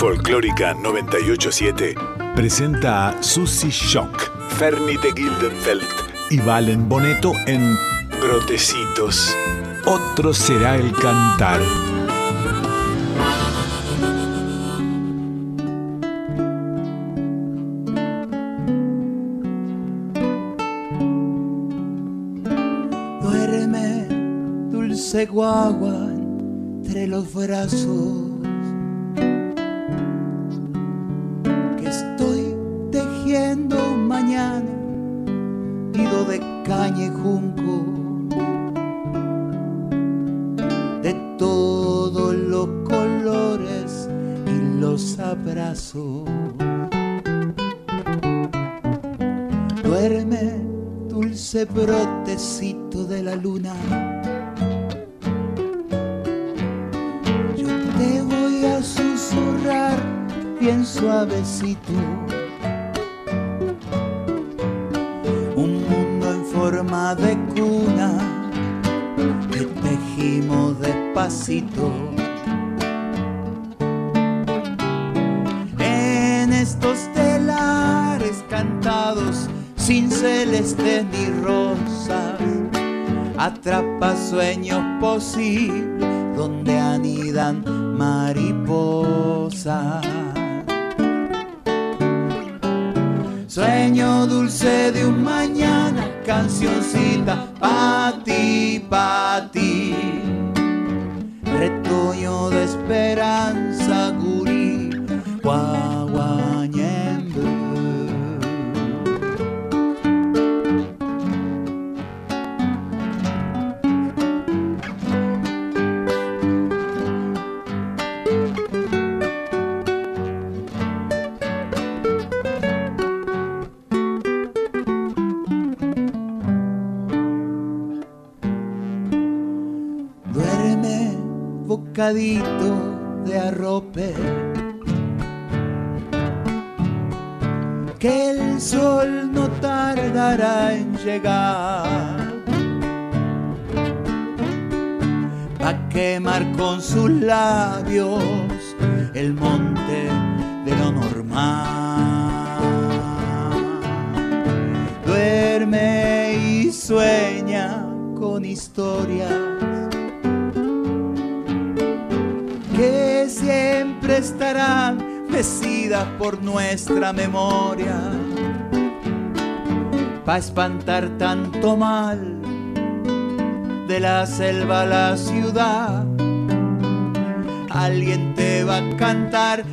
Folclórica 987 presenta a Susie Shock, Fernie de Gildenfeld y Valen Boneto en Brotecitos. Otro será el cantar. Duerme, dulce guagua, entre los brazos. Brotecito de la luna. Yo te voy a susurrar bien suavecito. Sueños posibles memoria, pa' espantar tanto mal de la selva a la ciudad. Alguien te va a cantar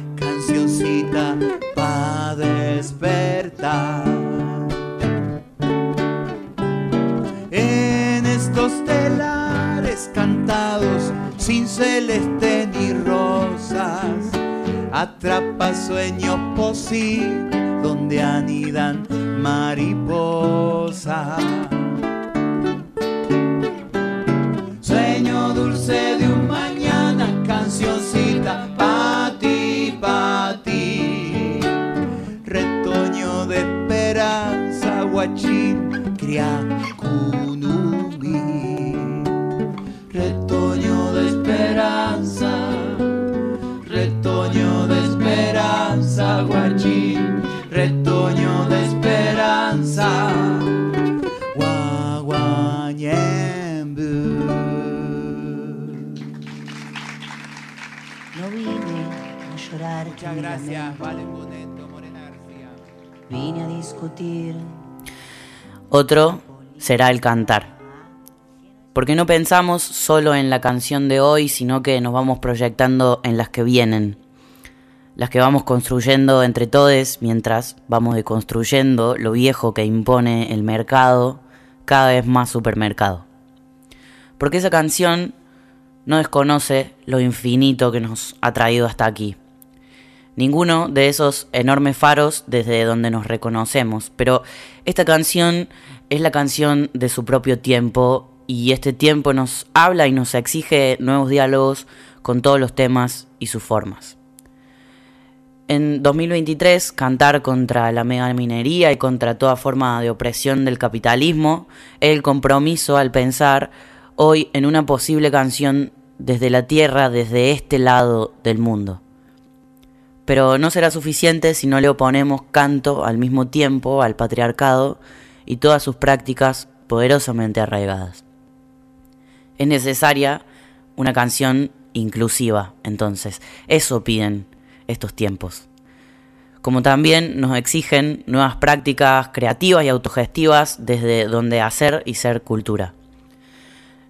kunumi. Retoño de esperanza, retoño de esperanza, guachín. Retoño de esperanza, guaguañembu. No vine a llorar. Muchas gracias, Valen Boneto, Morena García. Vine a discutir. Otro será el cantar. Porque no pensamos solo en la canción de hoy, sino que nos vamos proyectando en las que vienen. Las que vamos construyendo entre todos mientras vamos deconstruyendo lo viejo que impone el mercado, cada vez más supermercado. Porque esa canción no desconoce lo infinito que nos ha traído hasta aquí. Ninguno de esos enormes faros desde donde nos reconocemos, pero esta canción es la canción de su propio tiempo y este tiempo nos habla y nos exige nuevos diálogos con todos los temas y sus formas. En 2023, cantar contra la megaminería y contra toda forma de opresión del capitalismo es el compromiso al pensar hoy en una posible canción desde la tierra, desde este lado del mundo. Pero no será suficiente si no le oponemos canto al mismo tiempo al patriarcado y todas sus prácticas poderosamente arraigadas. Es necesaria una canción inclusiva, entonces. Eso piden estos tiempos. Como también nos exigen nuevas prácticas creativas y autogestivas desde donde hacer y ser cultura.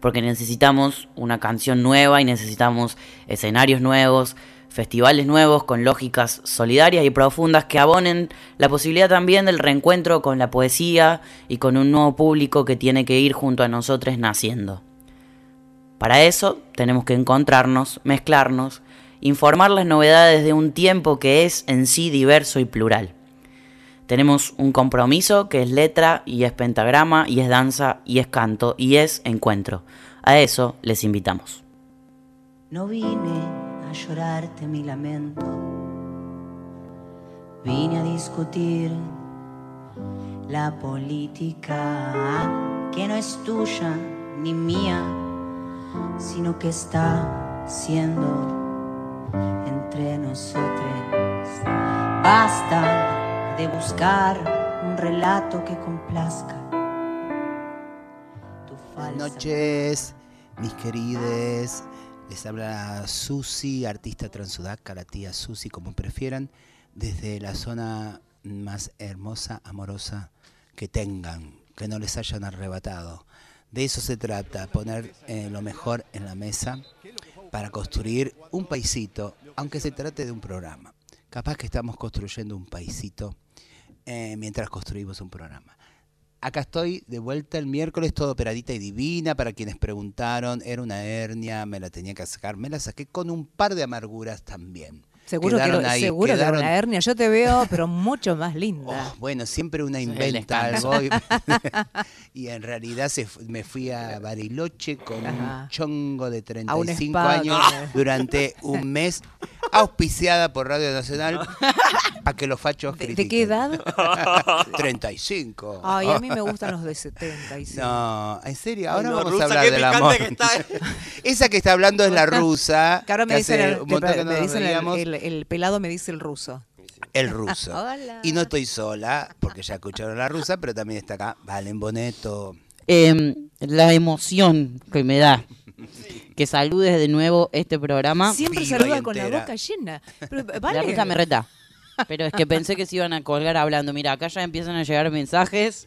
porque necesitamos una canción nueva y necesitamos escenarios nuevos, festivales nuevos con lógicas solidarias y profundas que abonen la posibilidad también del reencuentro con la poesía y con un nuevo público que tiene que ir junto a nosotros naciendo. Para eso tenemos que encontrarnos, mezclarnos, informar las novedades de un tiempo que es en sí diverso y plural. Tenemos un compromiso que es letra y es pentagrama y es danza y es canto y es encuentro. A eso les invitamos. No vine a llorarte mi lamento, vine a discutir la política que no es tuya ni mía, sino que está siendo entre nosotros. Basta de buscar un relato que complazca. Buenas noches, mis querides. Les habla Susi, artista transudaca, la tía Susi, como prefieran, desde la zona más hermosa, amorosa que tengan, que no les hayan arrebatado. De eso se trata, poner eh, lo mejor en la mesa para construir un paisito, aunque se trate de un programa. Capaz que estamos construyendo un paisito eh, mientras construimos un programa. Acá estoy de vuelta el miércoles, todo operadita y divina. Para quienes preguntaron, era una hernia, me la tenía que sacar. Me la saqué con un par de amarguras también. Seguro que, lo, seguro que era una hernia. Yo te veo, pero mucho más linda. Oh, bueno, siempre una inventa algo. Y, en realidad se, me fui a Bariloche con un chongo de 35 años durante un mes, auspiciada por Radio Nacional, a que los fachos ¿De, ¿De qué edad? 35. Ay, a mí me gustan los de 75. No, en serio, ahora vamos a hablar del amor. Esa que está hablando es la rusa. Que ahora me dicen, el, me dicen el, el pelado me dice el ruso. El ruso. Y no estoy sola, porque ya escucharon la rusa, pero también está acá Valen Boneto. Em, la emoción que me da que saludes de nuevo este programa. Siempre saluda con la boca llena. La rusa me reta. Pero es que pensé que se iban a colgar hablando. Mira, acá ya empiezan a llegar mensajes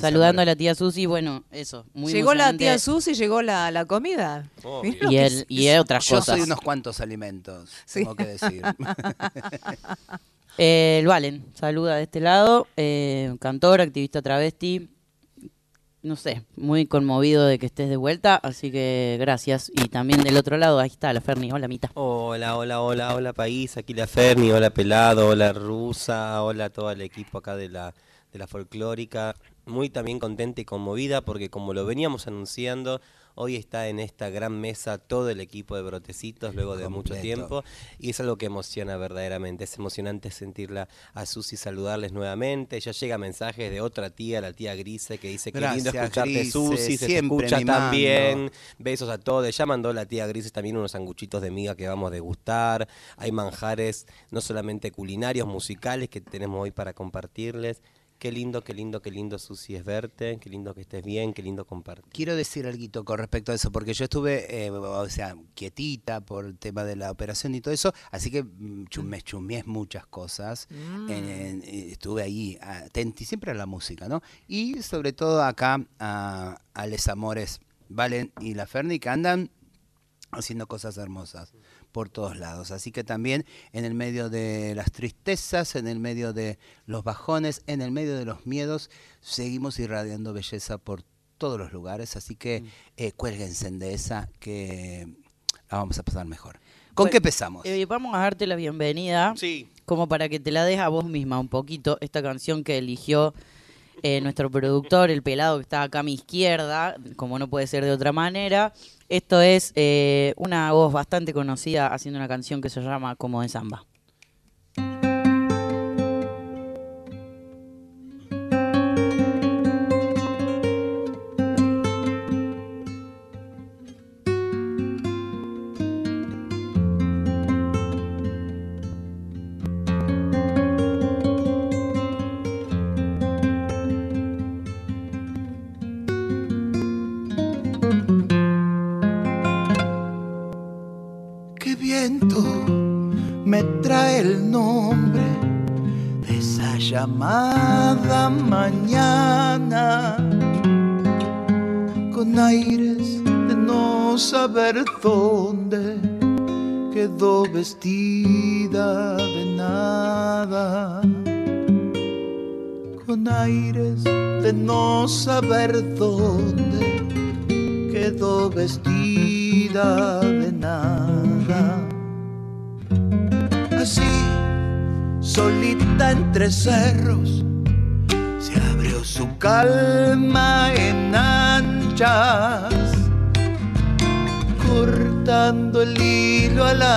saludando a la tía Susi. Bueno, eso. Muy llegó la tía Susi, llegó la, la comida. y, el, y otras cosas. Yo soy unos cuantos alimentos, tengo que decir. eh, el Valen, saluda de este lado. Eh, cantor, activista travesti, no sé, muy conmovido de que estés de vuelta, así que gracias. Y también del otro lado, ahí está la Ferni, hola Mita. Hola, hola, hola, hola país, aquí la Ferni, hola Pelado, hola Rusa, hola todo el equipo acá de la, de la folclórica. Muy también contenta y conmovida porque como lo veníamos anunciando, Hoy está en esta gran mesa todo el equipo de Brotecitos luego de mucho tiempo y es algo que emociona verdaderamente. Es emocionante sentirla a Susi saludarles nuevamente. Ya llega mensajes de otra tía, la tía Grise, que dice que lindo escucharte Susi, se te escucha también. Besos a todos. Ya mandó la tía Grise también unos sanguchitos de miga que vamos a degustar. Hay manjares no solamente culinarios, musicales que tenemos hoy para compartirles Qué lindo, qué lindo, qué lindo, Susi, es verte, qué lindo que estés bien, qué lindo compartir. Quiero decir algo con respecto a eso, porque yo estuve, eh, o sea, quietita por el tema de la operación y todo eso, así que mm, me chumeé muchas cosas. Mm. estuve ahí atenti siempre a la música, ¿no? Y sobre todo acá a, a Les Amores, Valen y la Ferni, que andan haciendo cosas hermosas por todos lados. Así que también en el medio de las tristezas, en el medio de los bajones, en el medio de los miedos, seguimos irradiando belleza por todos los lugares. Así que mm. eh, cuélguense de esa que la vamos a pasar mejor. ¿Con qué empezamos? Eh, vamos a darte la bienvenida. Sí. Como para que te la des a vos misma un poquito, esta canción que eligió eh, nuestro productor, el pelado que está acá a mi izquierda, como no puede ser de otra manera. Esto es eh, una voz bastante conocida haciendo una canción que se llama Como de Samba.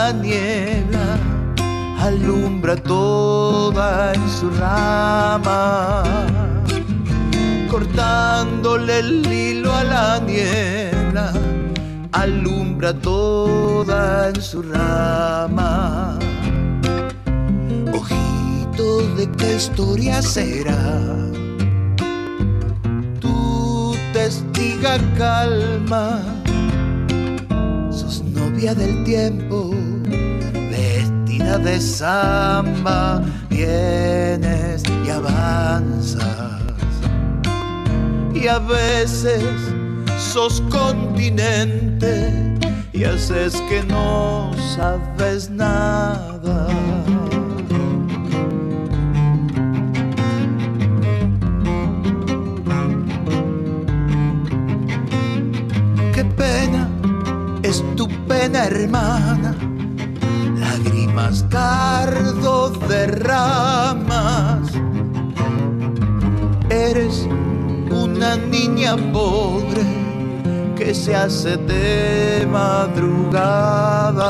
La niebla, alumbra toda en su rama, cortándole el hilo a la niebla, alumbra toda en su rama de qué historia será. Tu testiga calma, sos novia del tiempo, de samba, vienes y avanzas. Y a veces sos continente y haces que no sabes nada. hermana, cardo derramas. Eres una niña pobre que se hace de madrugada.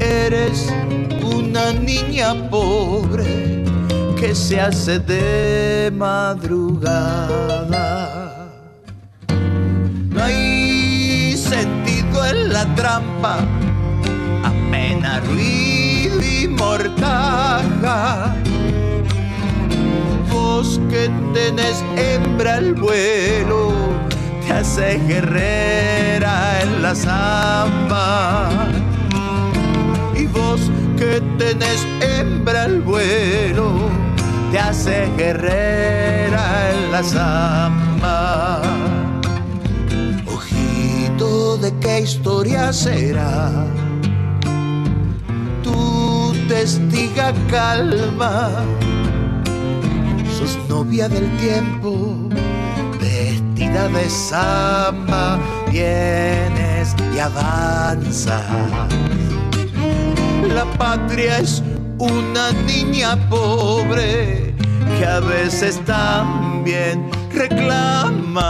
Eres una niña pobre que se hace de madrugada. No hay sentido en la trampa, ruido y mortaja. Vos que tenés hembra el vuelo, te hace guerrera en la zamba. Y vos que tenés hembra el vuelo, te hace guerrera en la zamba de qué historia será. Tu testiga calma, sos novia del tiempo, vestida de samba, vienes y avanzas. La patria es una niña pobre que a veces también reclama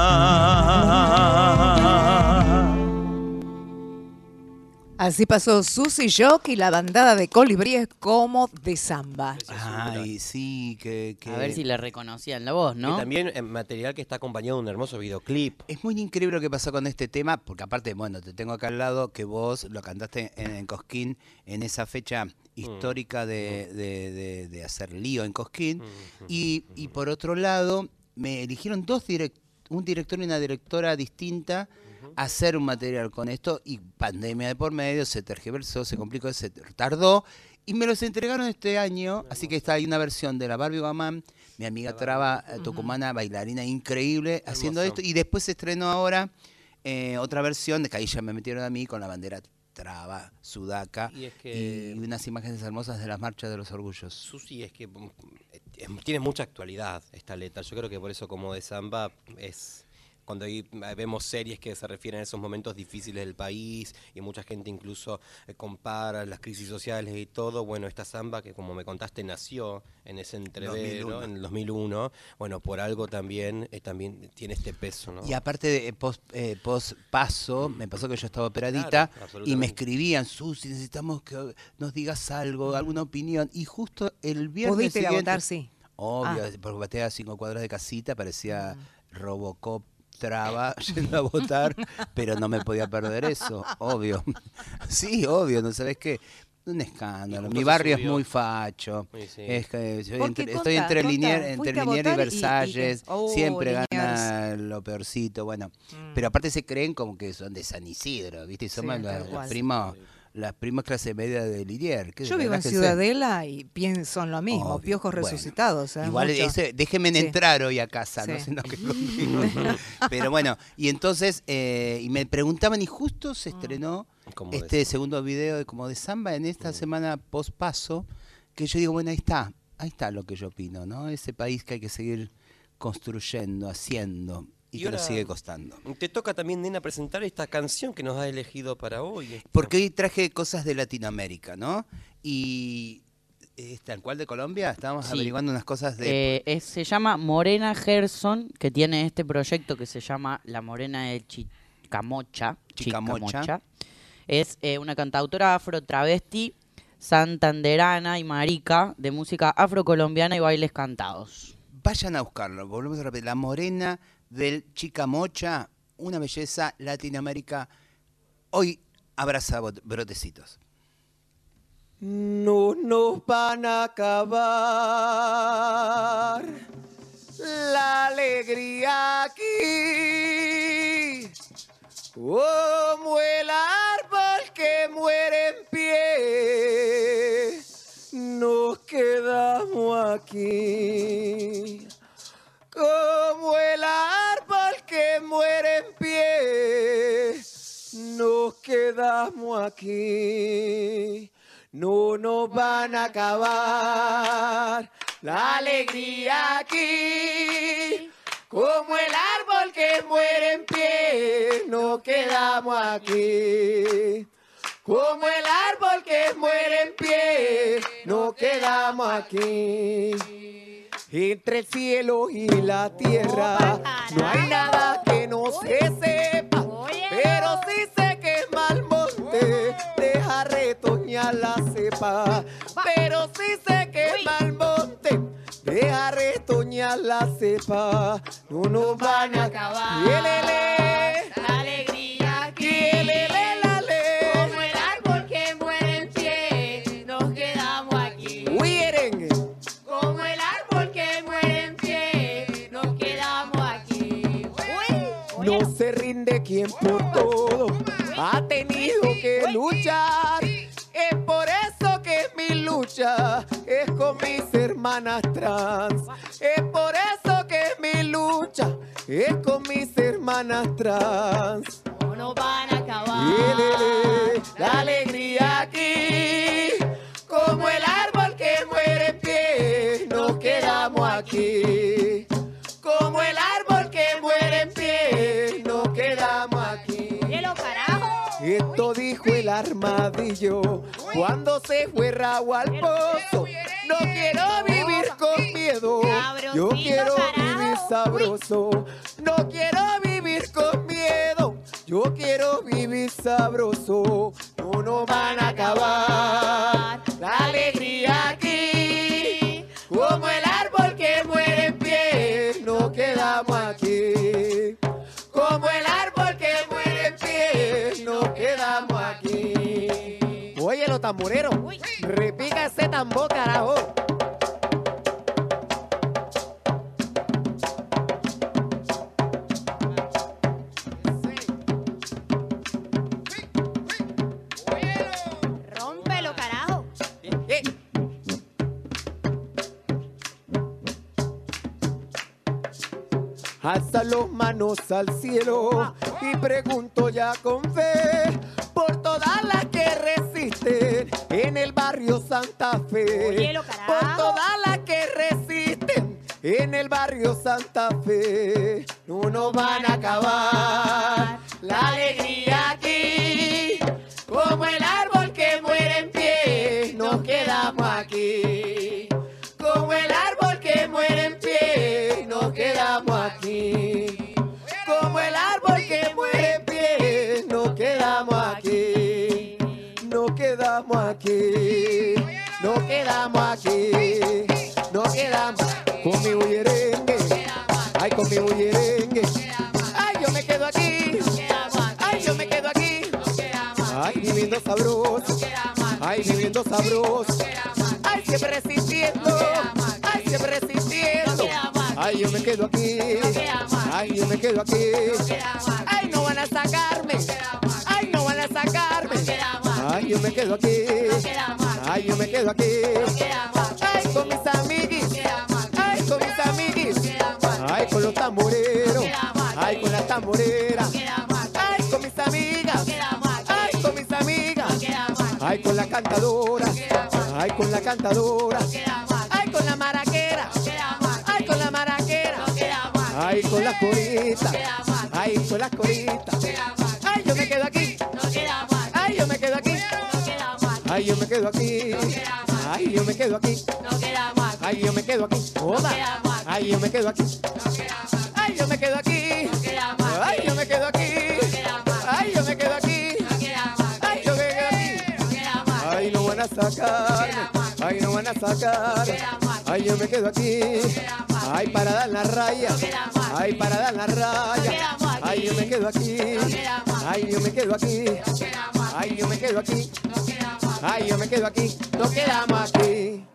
Así pasó Susy Jock y la bandada de colibríes como de samba. Ay, sí, que, que, A ver si le reconocían la voz, ¿no? Y también eh, material que está acompañado de un hermoso videoclip. Es muy increíble lo que pasó con este tema, porque aparte, bueno, te tengo acá al lado que vos lo cantaste en, en Cosquín en esa fecha histórica de, de- de- de hacer lío en Cosquín. Y, y por otro lado, me eligieron dos direct un director y una directora distinta hacer un material con esto y pandemia de por medio, se tergiversó, se complicó, se tardó. Y me los entregaron este año, así que está ahí una versión de la Barbie Guamán, mi amiga Traba eh, tucumana, bailarina increíble, haciendo esto. Y después se estrenó ahora eh, otra versión de que ahí ya me metieron a mí con la bandera Traba, Sudaca Y es que- y unas imágenes hermosas de las marchas de los orgullos. Susi es que mm, tiene mucha actualidad esta letra. Yo creo que por eso como de samba es cuando ahí vemos series que se refieren a esos momentos difíciles del país y mucha gente incluso eh, compara las crisis sociales y todo, bueno, esta samba que como me contaste nació en ese entrevero 2001. en el 2001, bueno, por algo también eh, también tiene este peso, ¿no? Y aparte de eh, post, eh, post paso, me pasó que yo estaba operadita Claro, y me escribían, Susi, necesitamos que nos digas algo, alguna opinión. Y justo el viernes ¿Pudiste siguiente, votar? Sí. Obvio, Ah. porque batea a cinco cuadras de casita, parecía Robocop traba yendo a votar, pero no me podía perder eso, obvio. Sí, obvio, ¿no sabes qué? Un escándalo. Mi barrio es muy facho. Sí, sí. Es que soy Porque entre- estoy entre Linier, fuiste entre a Linier y votar y- y- Versalles. oh, Siempre Liniers. gana lo peorcito, bueno. Pero aparte se creen como que son de San Isidro, ¿viste? Y somos Sí, los, primos, las primas clase media de Linier. ¿Qué Yo vivo en. Ciudadela y pienso en lo mismo, Obvio. piojos Bueno, resucitados. ¿eh? Igual ese, déjenme Sí. entrar hoy a casa, no sé no que conmigo. Pero bueno, y entonces, eh, y me preguntaban, y justo se estrenó Como de este segundo video de como de samba en esta semana post paso, que yo digo, bueno, ahí está, ahí está lo que yo opino, ¿no? Ese país que hay que seguir construyendo, haciendo, y, Y que nos sigue costando. Te toca también, nena, presentar esta canción que nos ha elegido para hoy. esta- Porque hoy traje cosas de Latinoamérica, ¿no? Y... ¿Está en cuál de Colombia? Estábamos Sí. averiguando unas cosas de... Eh, es- se llama Morena Gerson, que tiene este proyecto que se llama La Morena de Chicamocha. Chicamocha. Es eh, una cantautora afro travesti, santanderana y marica de música afrocolombiana y bailes cantados. Vayan a buscarlo, volvemos a repetir. La morena del Chicamocha, una belleza Latinoamérica. Hoy abraza brotecitos. No nos van a acabar la alegría aquí, como el árbol que muere en pie. Nos quedamos aquí, quedamos aquí. No nos van a acabar la alegría aquí. Como el árbol que muere en pie, nos quedamos aquí. Como el árbol que muere en pie, nos quedamos aquí. Entre el cielo y la tierra no hay nada que no se sepa, pero sí sé deja retoñar la cepa, pero sí sé que es mal monte deja retoñar la cepa, no nos van a acabar. Yelele, La alegría aquí, yelele, la le. como el árbol que muere en pie, nos quedamos aquí. Huiren. Como el árbol que muere en pie, nos quedamos aquí. No se rinde quien por luchar. Es por eso que mi lucha es con mis hermanas trans. Es por eso que mi lucha es con mis hermanas trans. No nos van a acabar. La alegría aquí, como el árbol que muere en pie, nos quedamos aquí. Cuando se fue rabo al pozo. No quiero vivir con miedo, yo quiero vivir sabroso. No quiero vivir con miedo, yo quiero vivir sabroso. No nos van a acabar. La alegría Oye, los tamboreros, repica ese tambor, carajo. Rómpelo, carajo. Eh. Alza las manos al cielo y pregunto ya con fe por todas las que en el barrio Santa Fe. Carajo. Por todas las que resisten en el barrio Santa Fe. No nos van a acabar la alegría aquí. Como el árbol quedamos aquí. Nos quedamos aquí. Nos quedamos con mi bullerengue. Ay, con mi bullerengue. Ay, yo me quedo aquí. Ay, yo me quedo aquí. Ay, viviendo sabroso. Ay, viviendo sabroso. Ay, siempre resistiendo. Ay, siempre resistiendo. Ay, yo me quedo aquí. Ay, yo me quedo aquí. Ay, no van a sacarme. Ay, no van a sacarme. Ay, yo me quedo aquí. Ay, yo me quedo aquí. Ay, con mis amiguis. Ay, con mis amiguis. Ay, con los tamboreros. Ay, con las tamboreras. Ay, con mis amigas. Ay, con mis amigas. Ay, con la cantadora. Ay, con la cantadora. Ay, con la maraquera. Ay, con la maraquera. Ay, con las coritas. Ay, con las coritas. Ay, yo me quedo aquí. Ay, yo me quedo aquí. Ay, yo me quedo aquí. Joda. Ay, yo me quedo aquí. Ay, yo me quedo aquí. Ay, yo me quedo aquí. Ay, yo me quedo aquí. Ay, yo me quedo aquí. Ay, no van a sacarme. Ay, no van a sacar. Ay, yo me quedo aquí. Ay, para dar la raya. Ay, para dar la raya. Ay, yo me quedo aquí. Ay, yo me quedo aquí. Ay, yo me quedo aquí. Ay, yo me quedo aquí. Nos quedamos aquí.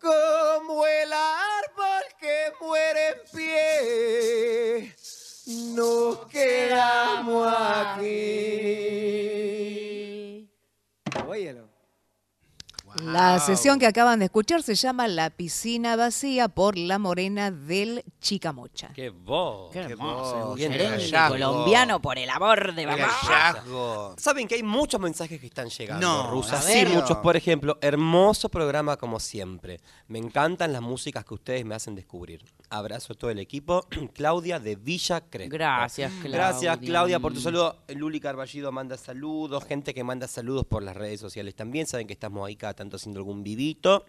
Como el árbol que muere en pie. Nos quedamos aquí. Óyelo. La sesión que acaban de escuchar se llama La piscina vacía por La Morena del Chicamocha. ¡Qué voz! Qué hermoso, qué hallazgo. colombiano, por el amor de ¡Qué mamá. hallazgo! Saben que hay muchos mensajes que están llegando, No, Rusa. ¿en Sí, muchos. Por ejemplo, hermoso programa como siempre. Me encantan las músicas que ustedes me hacen descubrir. Abrazo a todo el equipo. Claudia de Villa Crespo. Gracias, Claudia. Gracias, Claudia, por tu saludo. Luli Carballido manda saludos. Gente que manda saludos por las redes sociales también. Saben que estamos ahí cada tanto haciendo algún vivito.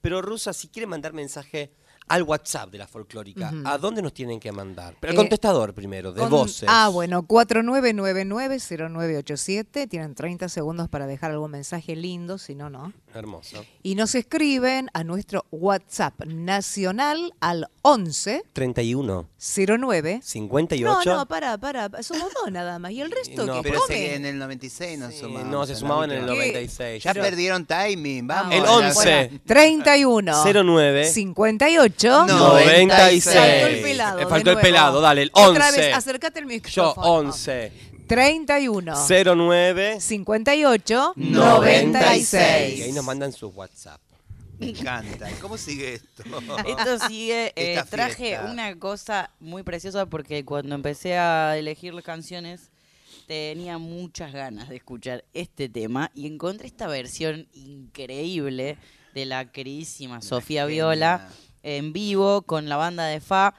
Pero, Rusa, si quieren mandar mensaje al WhatsApp de la folclórica. ¿a dónde nos tienen que mandar? Pero el Eh, contestador primero, de Con- voces. Ah, bueno, 4999-0987. Tienen 30 segundos para dejar algún mensaje lindo, si no, no. Hermoso. Y nos escriben a nuestro WhatsApp nacional al 11 31. 09. 58. No, no, para, para, somos dos nada más. ¿Y el resto No, que Pero come? se- en el 96 no sumamos. no, se sumaban en el última. 96. Ya Yo- perdieron timing, vamos. El a la- 11. 31 09 58 96. Faltó el pelado. Faltó el pelado, dale, el Otra 11. vez, acércate Yo, micrófono. 11. 31 09 58 96. Y ahí 96. nos mandan sus WhatsApp. Me encanta. ¿Cómo sigue esto? Esto sigue, eh, Esta traje fiesta. una cosa muy preciosa porque cuando empecé a elegir las canciones tenía muchas ganas de escuchar este tema y encontré esta versión increíble de la queridísima Sofía. Viola en vivo con la banda de Fa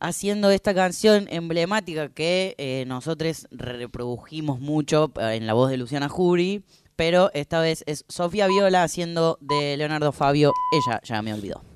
haciendo esta canción emblemática que eh, nosotros reprodujimos mucho eh, en la voz de Luciana Jury, pero esta vez es Sofía Viola haciendo de Leonardo Fabio, ella ya me olvidó.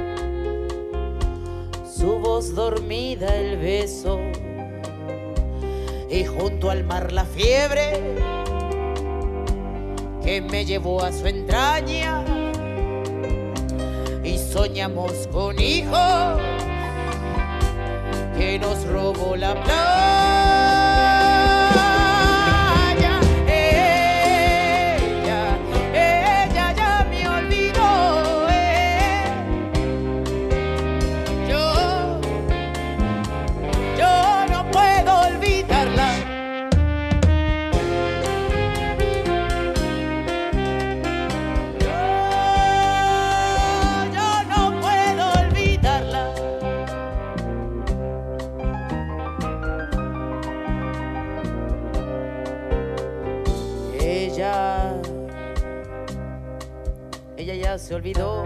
su voz dormida, el beso, y junto al mar la fiebre que me llevó a su entraña y soñamos con hijos que nos robó la playa. Se olvidó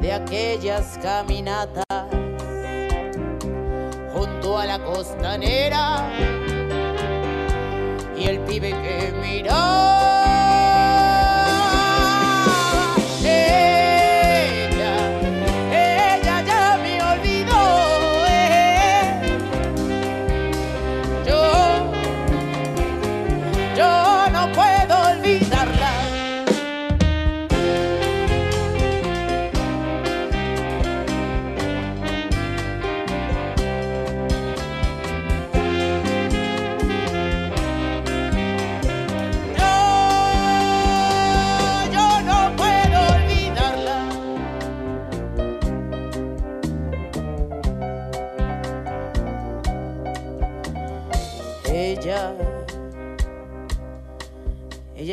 de aquellas caminatas junto a la costanera y el pibe que miró.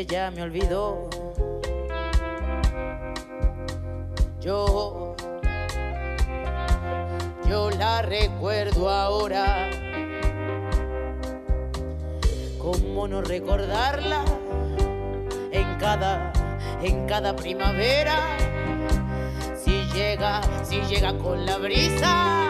Ya me olvidó. Yo, yo la recuerdo ahora. ¿Cómo no recordarla? En cada, en cada primavera. Si llega, si llega con la brisa,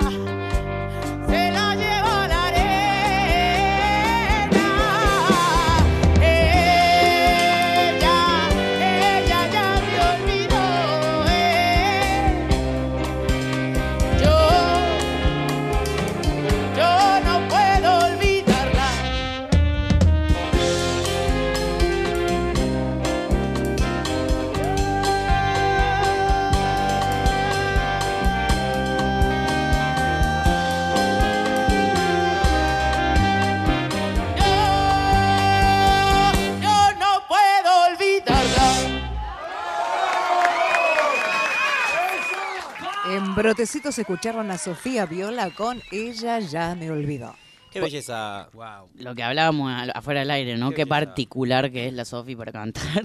Brotecitos escucharon a Sofía Viola con Ella ya me olvidó. Qué belleza. Lo que hablábamos afuera del aire, ¿no? Qué particular que es la Sofi para cantar.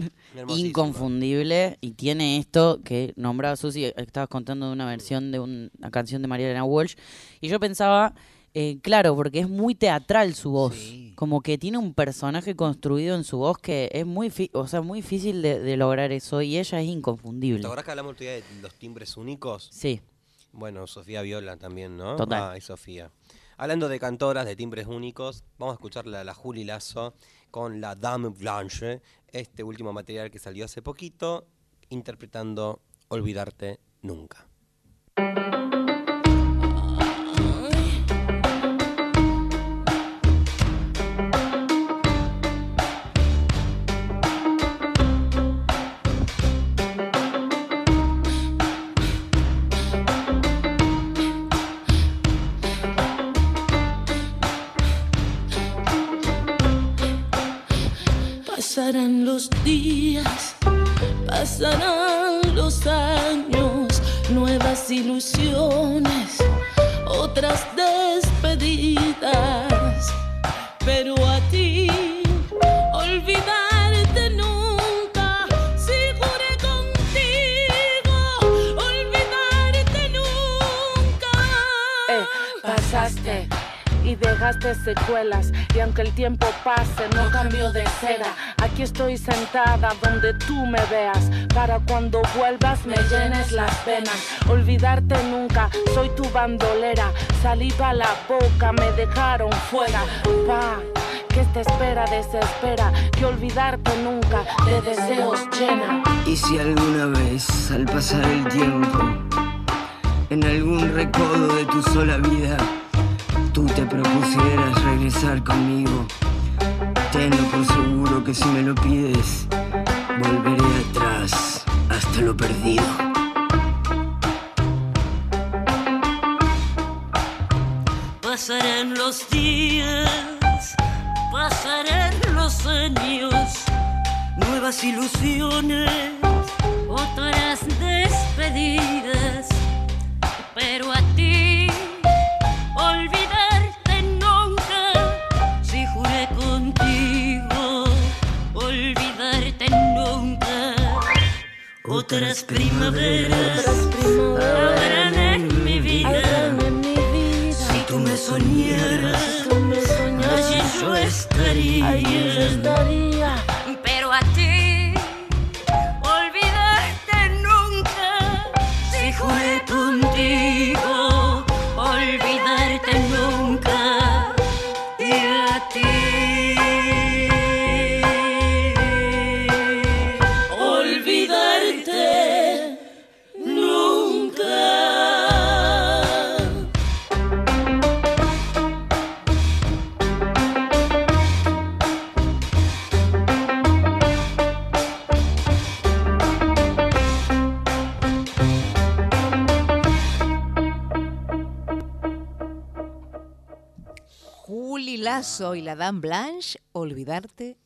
Inconfundible. Y tiene esto que nombraba Susi, estabas contando de una versión de un- una canción de María Elena Walsh. Y yo pensaba, eh, claro, porque es muy teatral su voz. Como que tiene un personaje construido en su voz que es muy, fi- o sea, muy difícil de, de lograr eso. Y ella es inconfundible. ¿Te acordás que hablamos de los timbres únicos? Sí. Bueno, Sofía Viola también, ¿no? Total. Ay, Sofía. Hablando de cantoras, de timbres únicos, vamos a escuchar la, la Juli Lazo con la Dame Blanche, este último material que salió hace poquito, interpretando Olvidarte Nunca. Pasarán los días, pasarán los años, nuevas ilusiones, otras despedidas. Y dejaste secuelas. Y aunque el tiempo pase no cambio de seda. Aquí estoy sentada donde tú me veas. Para cuando vuelvas me llenes las penas olvidarte nunca soy tu bandolera. Saliva a la boca me dejaron fuera. Pa que esta espera desespera. Que olvidarte nunca de deseos llena. Y si alguna vez, al pasar el tiempo, en algún recodo de tu sola vida, tú te propusieras regresar conmigo, tenlo por seguro que si me lo pides, volveré atrás hasta lo perdido. Pasarán los días, pasarán los años, nuevas ilusiones, otras despedidas, pero a ti otras primaveras habrán en mi vida. Si tú me soñaras, allí yo estaría. Juli Lazo y la Dame Blanche, olvidarte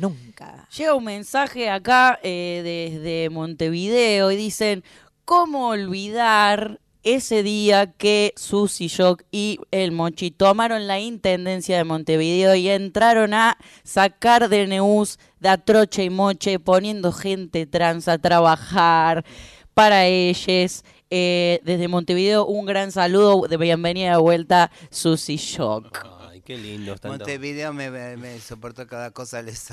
nunca. Llega un mensaje acá eh, desde Montevideo y dicen, ¿cómo olvidar ese día que Susy Shock y el Mochi tomaron la intendencia de Montevideo y entraron a sacar DNUs de Atroche y Moche, poniendo gente trans a trabajar para ellos? Eh, desde Montevideo, un gran saludo de bienvenida de vuelta, Susy Shock. Qué lindo. tanto- Montevideo me, me, soportó cada cosa, les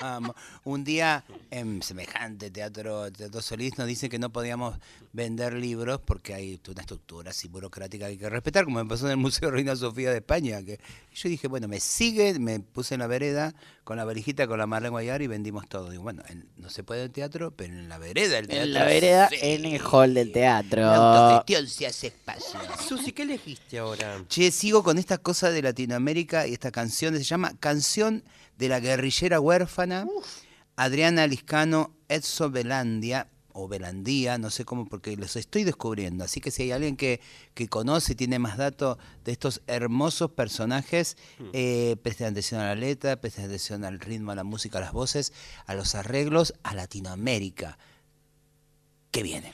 amo. Un día en semejante teatro, teatro Solís nos dicen que no podíamos vender libros porque hay una estructura así burocrática que hay que respetar, como me pasó en el Museo Reina Sofía de España. Que yo dije, bueno, me sigue, me puse en la vereda con la varijita, con la Marlene Guayar y vendimos todo. Digo, bueno, en- no se puede en teatro, pero en la vereda del teatro. En la vereda, sí. en el hall del La teatro. autogestión se hace espacio. Susi, ¿qué elegiste ahora? Che, sigo con esta cosa de Latinoamérica y esta canción se llama Canción de la guerrillera huérfana. Adriana Liscano, Edso Belandia, o Belandía, no sé cómo, porque los estoy descubriendo. Así que si hay alguien que, que conoce y tiene más datos de estos hermosos personajes, eh, presten atención a la letra, presten atención al ritmo, a la música, a las voces, a los arreglos, a Latinoamérica. ¿Qué viene?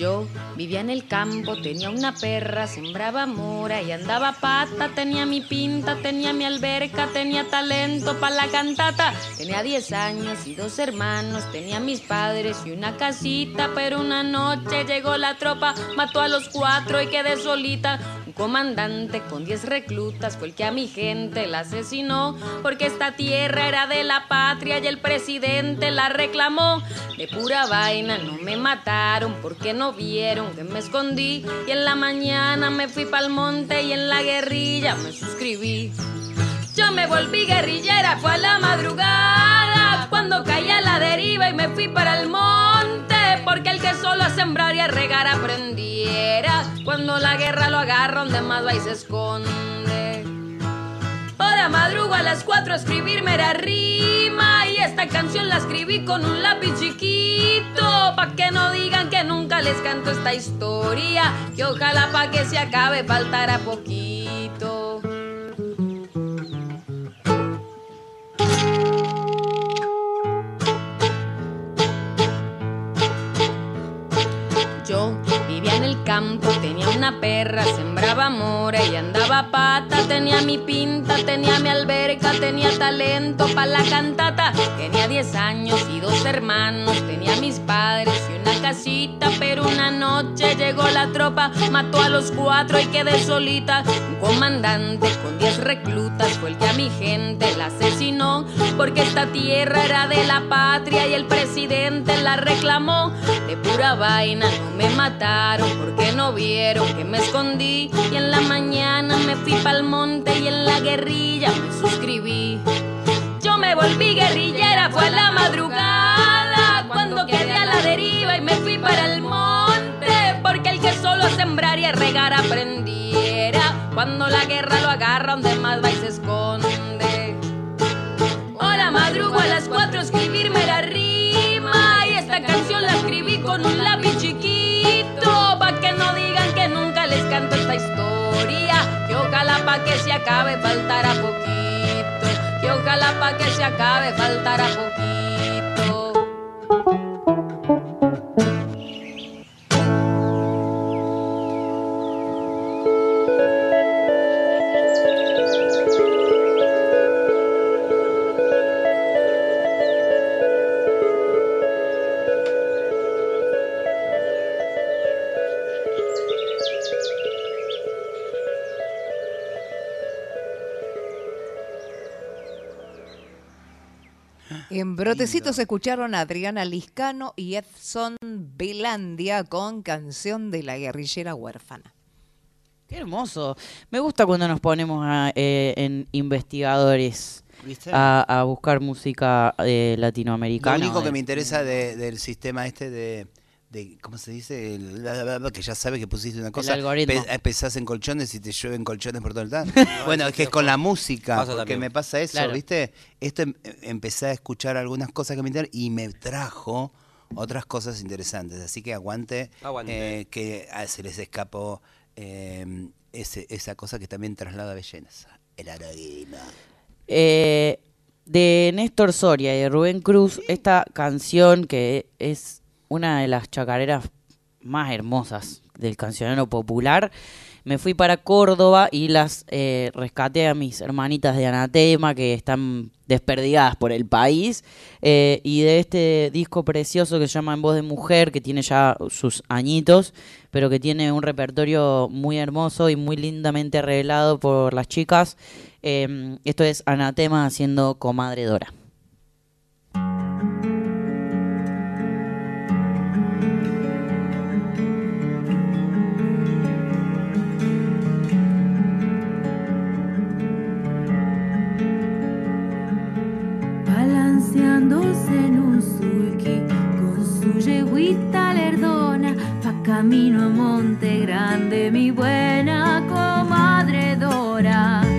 Yo vivía en el campo, tenía una perra, sembraba mora y andaba pata, tenía mi pinta, tenía mi alberca, tenía talento para la cantata. Tenía 10 años y dos hermanos, tenía mis padres y una casita, pero una noche llegó la tropa, mató a los cuatro y quedé solita. Un comandante con 10 reclutas fue el que a mi gente la asesinó, porque esta tierra era de la patria y el presidente la reclamó. De pura vaina no me mataron porque no vieron que me escondí y en la mañana me fui pa'l monte y en la guerrilla me suscribí. Yo me volví guerrillera, fue a la madrugada cuando caí a la deriva y me fui para el monte porque el que solo a sembrar y a regar aprendiera cuando la guerra lo agarra donde más va y se esconde. Ahora madrugo a las 4 a escribirme era rima y esta canción la escribí con un lápiz chiquito pa' que no digan que nunca les canto esta historia que ojalá pa' que se acabe faltara poquito. Tenía una perra, sembraba sembraba mora y andaba pata. Tenía mi pinta, tenía mi alberca, tenía talento para la cantata. Tenía 10 años y dos hermanos, tenía mis padres y una casita. Pero una noche llegó la tropa, mató a los cuatro y quedé solita. Un comandante con 10 reclutas fue el que a mi gente la asesinó. Porque esta tierra era de la patria y el presidente la reclamó. De pura vaina no me mataron porque no vieron que me escondí. Y en la mañana me fui pa'l monte y en la guerrilla me suscribí. Me volví guerrillera, fue a la madrugada cuando quedé a la deriva y me fui para el monte. Porque el que solo sembrar y regar aprendiera. Cuando la guerra lo agarra, donde más va y se esconde. Hola, madrugo a las cuatro escribirme la rima. Y esta canción la escribí con un lápiz chiquito. Pa' que no digan que nunca les canto esta historia. Que ojalá pa' que se acabe faltará poquito. Ojalá pa' que se acabe faltará poquito. En Brotecitos escucharon a Adriana Liscano y Edson Belandia con Canción de la Guerrillera Huérfana. Qué hermoso. Me gusta cuando nos ponemos a, eh, en investigadores ¿Viste? a, a buscar música eh, Lo latinoamericana. único que de- me interesa de- del sistema este de, de- ¿cómo se dice? El- la- la- la- que ya sabes que pusiste una cosa. algoritmo. pe- pesás en colchones y te llueven colchones por todo el lado. bueno, es que es con la música, también. me pasa eso, Claro. ¿viste? Esto em- empecé a escuchar algunas cosas que me y me trajo otras cosas interesantes. Así que aguante, Aguante. eh, que ah, se les escapó eh, ese- esa cosa que también traslada belleza. El araguina. Eh, de Néstor Soria y de Rubén Cruz, esta canción que es una de las chacareras más hermosas del cancionero popular. Me fui para Córdoba y las eh, rescaté a mis hermanitas de Anatema que están desperdigadas por el país. eh, y de este disco precioso que se llama En Voz de Mujer, que tiene ya sus añitos, pero que tiene un repertorio muy hermoso y muy lindamente arreglado por las chicas. Eh, esto es Anatema haciendo Comadre Dora. Balanceándose en un sulky con su yeguita lerdona, va camino a Monte Grande, mi buena comadre Dora.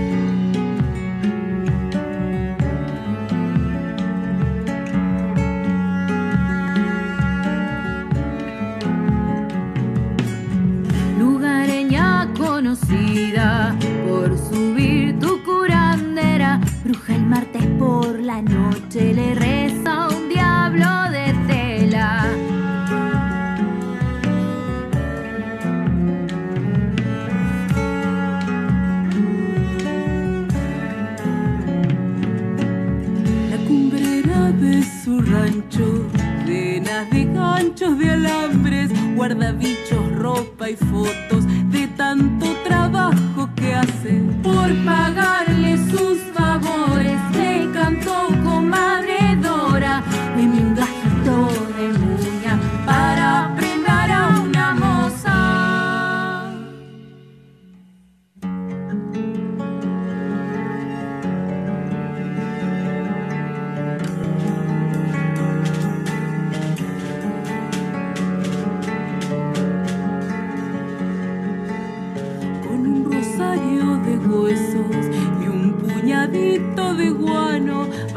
Por la noche le reza un diablo de tela. La cumbrera de su rancho, llenas de ganchos de alambres, guarda bichos, ropa y fotos de tanto trabajo que hace. Por pagarle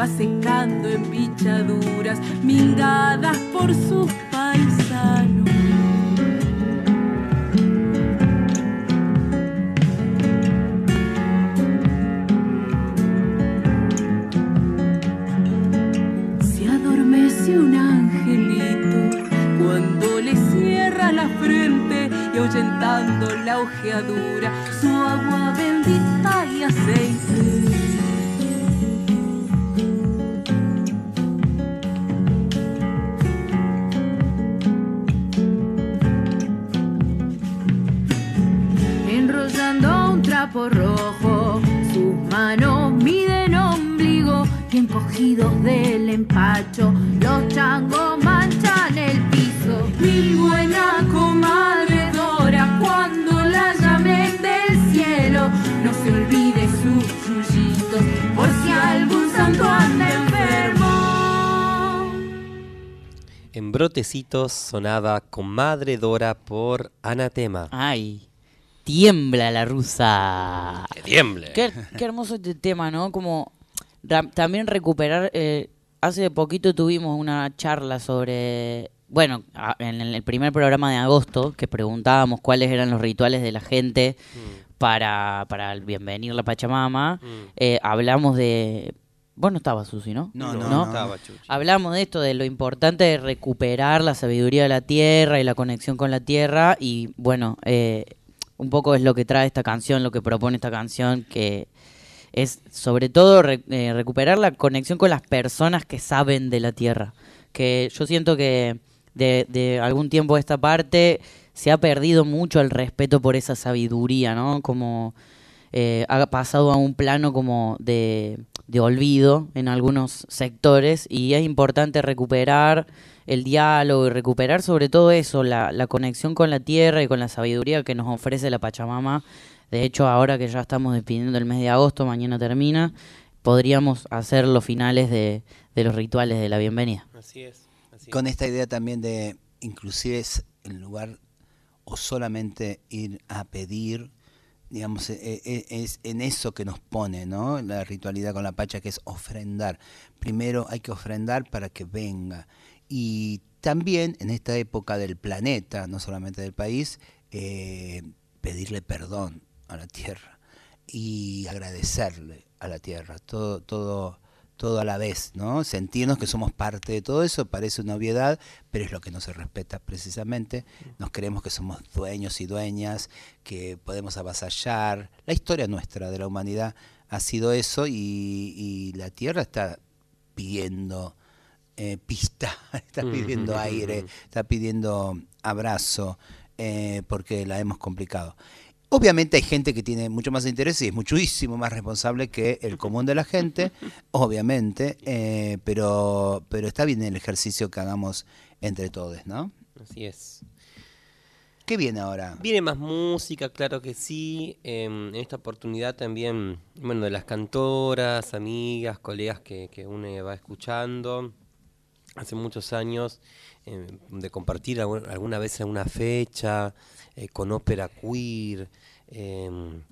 secando en pichaduras mingadas por sus paisanos. Se adormece un angelito Cuando le cierra la frente y ahuyentando la ojeadura, trapo rojo. Sus manos miden ombligo y encogidos del empacho, los changos manchan el piso. Mi buena comadre Dora, cuando la llamen del cielo, no se olvide sus chullitos, por si algún santo anda enfermo. En Brotecitos sonaba Comadre Dora por Anatema. Ay, tiembla la rusa. Que tiemble. Qué, qué hermoso este tema, ¿no? Como también recuperar. eh, hace poquito tuvimos una charla sobre. Bueno, en el primer programa de agosto, que preguntábamos cuáles eran los rituales de la gente para, para el bienvenir la Pachamama, eh, hablamos de. Vos no estabas, Susi, ¿no? No, no, no estaba, Chuchi. Hablamos de esto, de lo importante de recuperar la sabiduría de la tierra y la conexión con la tierra. Y bueno, eh, un poco es lo que trae esta canción, lo que propone esta canción, que es sobre todo eh, recuperar la conexión con las personas que saben de la tierra. Que yo siento que de, de algún tiempo a esta parte se ha perdido mucho el respeto por esa sabiduría, ¿no? Como eh, ha pasado a un plano como de, de olvido en algunos sectores y es importante recuperar el diálogo y recuperar sobre todo eso, la, la conexión con la tierra y con la sabiduría que nos ofrece la Pachamama. De hecho, ahora que ya estamos despidiendo el mes de agosto, mañana termina, podríamos hacer los finales de, de los rituales de la bienvenida. Así es. así Con esta idea también de, inclusive es en lugar o solamente ir a pedir, digamos, e- e- es en eso que nos pone, ¿no? La ritualidad con la pacha, que es ofrendar. Primero hay que ofrendar para que venga. Y también en esta época del planeta, no solamente del país, eh, pedirle perdón a la tierra y agradecerle a la tierra. Todo, todo, todo a la vez, ¿no? Sentirnos que somos parte de todo eso parece una obviedad, pero es lo que no se respeta precisamente. Nos creemos que somos dueños y dueñas, que podemos avasallar. La historia nuestra de la humanidad ha sido eso y, y la tierra está pidiendo eh, pista, está pidiendo aire, está pidiendo abrazo, eh, porque la hemos complicado. Obviamente hay gente que tiene mucho más interés y es muchísimo más responsable que el común de la gente, obviamente, eh, pero, pero está bien el ejercicio que hagamos entre todos, ¿no? Así es. ¿Qué viene ahora? Viene más música, claro que sí. em, en esta oportunidad también, bueno, de las cantoras, amigas, colegas que, que uno va escuchando. Hace muchos años em, de compartir algu- alguna vez alguna fecha eh, con ópera queer. Em,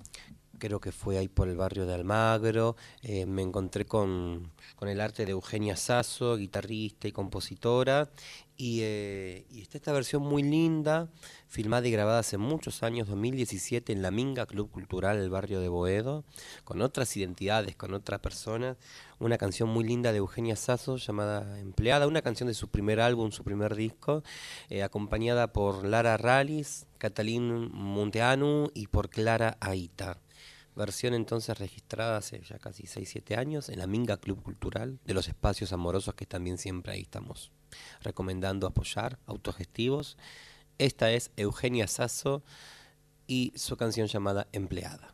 creo que fue ahí por el barrio de Almagro. eh, me encontré con, con el arte de Eugenia Sasso, guitarrista y compositora. Y, eh, y está esta versión muy linda, filmada y grabada hace muchos años, 2017, en la Minga Club Cultural del barrio de Boedo, con otras identidades, con otras personas. Una canción muy linda de Eugenia Sasso llamada Empleada, una canción de su primer álbum, su primer disco, eh, acompañada por Lara Ralis, Catalín Monteanu y por Clara Aita. Versión entonces registrada hace ya casi 6-7 años en la Minga Club Cultural de los espacios amorosos que también siempre ahí estamos recomendando apoyar, autogestivos. Esta es Eugenia Sasso y su canción llamada Empleada.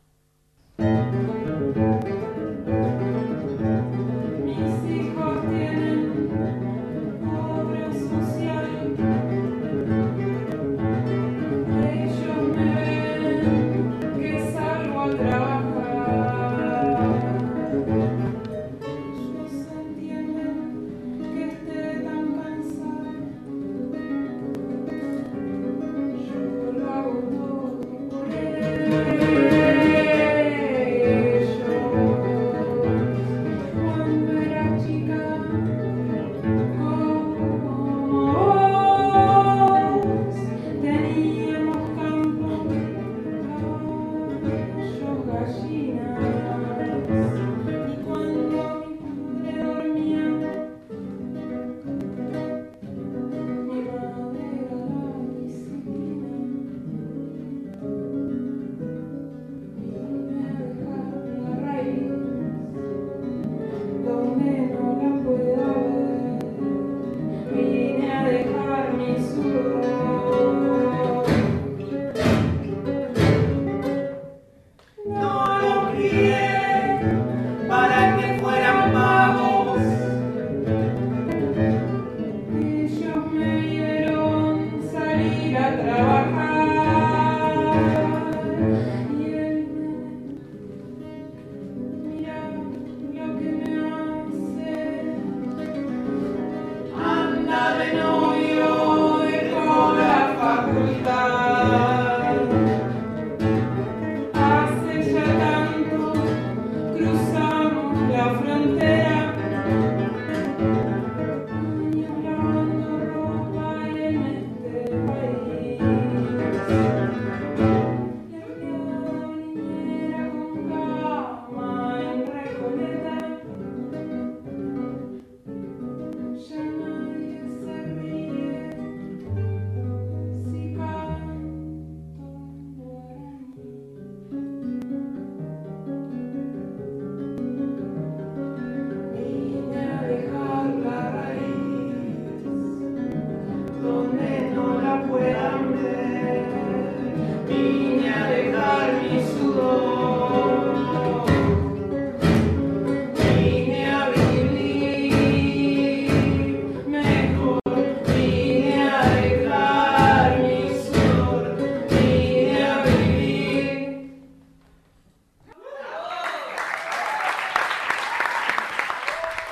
salir a trabajar.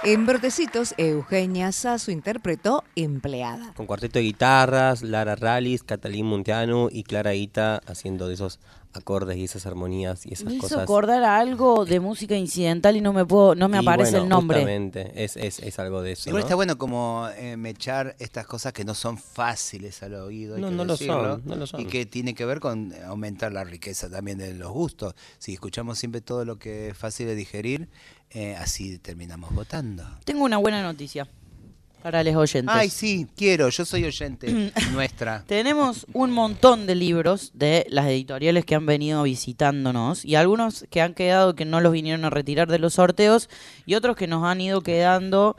En Brotecitos, Eugenia Sasso interpretó Empleada. Con cuarteto de guitarras, Lara Rallis, Catalín Munteanu y Clara Ita haciendo de esos acordes y esas armonías y esas Me hizo cosas. acordar a algo de música incidental y no me puedo, no me Y aparece bueno, el nombre. Justamente, es, es, es algo de eso. Igual ¿no? está bueno como eh, mechar estas cosas que no son fáciles al oído. No, no lo son, no lo son. Y que tiene que ver con aumentar la riqueza también de los gustos. Si escuchamos siempre todo lo que es fácil de digerir, eh, así terminamos votando. Tengo una buena noticia para los oyentes. Ay, sí, quiero, yo soy oyente nuestra. Tenemos un montón de libros de las editoriales que han venido visitándonos y algunos que han quedado que no los vinieron a retirar de los sorteos y otros que nos han ido quedando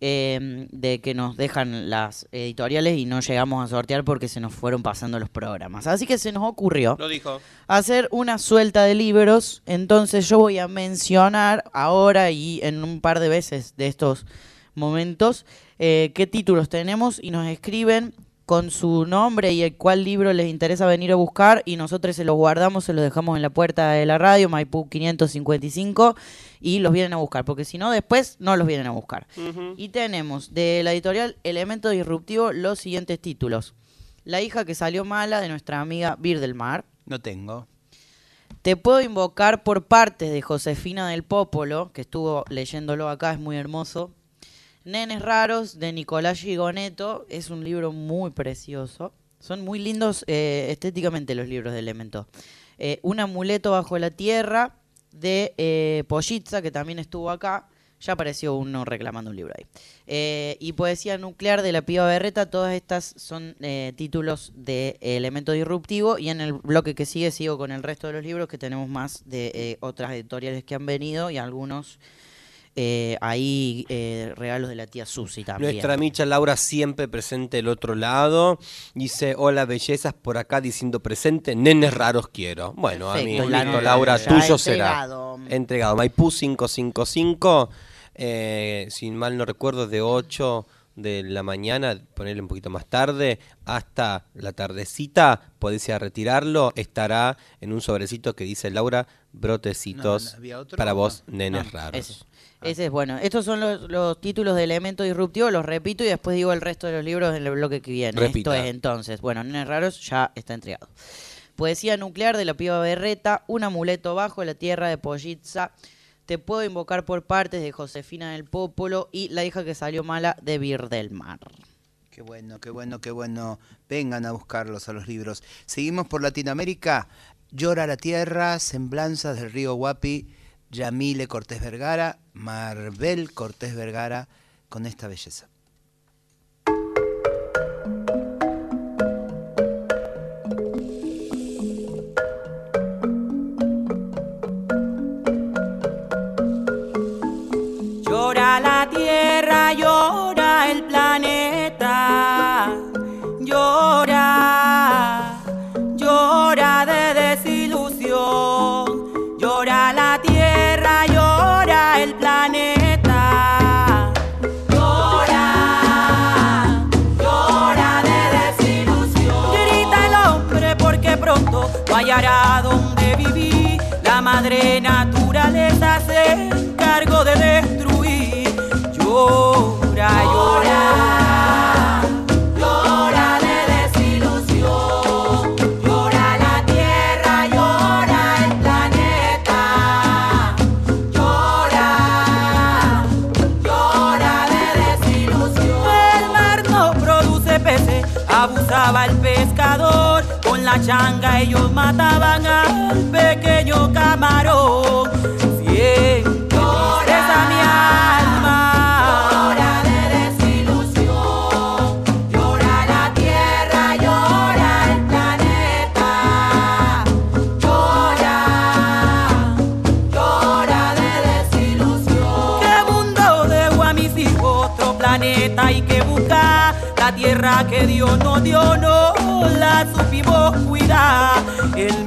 eh, de que nos dejan las editoriales y no llegamos a sortear porque se nos fueron pasando los programas. Así que se nos ocurrió Lo dijo. hacer una suelta de libros. Entonces yo voy a mencionar ahora y en un par de veces de estos momentos eh, qué títulos tenemos y nos escriben con su nombre y el cuál libro les interesa venir a buscar y nosotros se los guardamos, se los dejamos en la puerta de la radio, Maipú 555 y los vienen a buscar, porque si no después no los vienen a buscar. Y tenemos de la editorial Elemento Disruptivo los siguientes títulos. La hija que salió mala de nuestra amiga Bir del Mar. No tengo. Te puedo invocar por partes de Josefina del Popolo, que estuvo leyéndolo acá, es muy hermoso. Nenes Raros de Nicolás Gigoneto, es un libro muy precioso. Son muy lindos eh, estéticamente los libros de Elemento. Eh, un amuleto bajo la tierra de eh, Pollitza, que también estuvo acá. Ya apareció uno reclamando un libro ahí. Eh, y Poesía Nuclear de la Piba Berreta, todas estas son eh, títulos de Elemento Disruptivo. Y en el bloque que sigue sigo con el resto de los libros, que tenemos más de eh, otras editoriales que han venido y algunos eh, ahí eh, regalos de la tía Susi también. Nuestra Micha Laura siempre presente el otro lado. Dice, hola bellezas por acá diciendo presente, nenes raros quiero. Bueno, a mí, Perfecto, la Laura, ya tuyo entregado. será. Entregado. Maipú 555, eh, si mal no recuerdo, de 8 de la mañana, ponerle un poquito más tarde, hasta la tardecita, podés ir a retirarlo, estará en un sobrecito que dice Laura, brotecitos No, no, ¿había otro? para vos, No. nenes No, raros. Ese, ese es bueno. Estos son los, los títulos de Elemento Disruptivo, los repito y después digo el resto de los libros en el bloque que viene. Repita. Esto es entonces, bueno, Nenes Raros ya está entregado. Poesía nuclear de la piba Berreta, Un amuleto bajo la tierra de Pollitza, Te puedo invocar por partes de Josefina del Popolo y La hija que salió mala de Bir del Mar. Qué bueno, qué bueno, qué bueno. Vengan a buscarlos a los libros. Seguimos por Latinoamérica. Llora la tierra, Semblanzas del río Guapi, Yamile Cortés Vergara, Marbel Cortés Vergara, con esta belleza. Llora la tierra, llora el planeta, madre naturaleza se encargó de destruir. Llora, llora, llora de desilusión. Llora la tierra, llora el planeta. Llora, llora de desilusión. El mar no produce peces, abusaba el pescador. Con la changa ellos mataban al pequeño camarón. Siento tristeza mi alma. Llora de desilusión. Llora la tierra, llora el planeta. Llora, llora de desilusión. ¿Qué mundo dejó a mis hijos? Otro planeta hay que buscar. La tierra que Dios nos dio no la supimos cuidar. El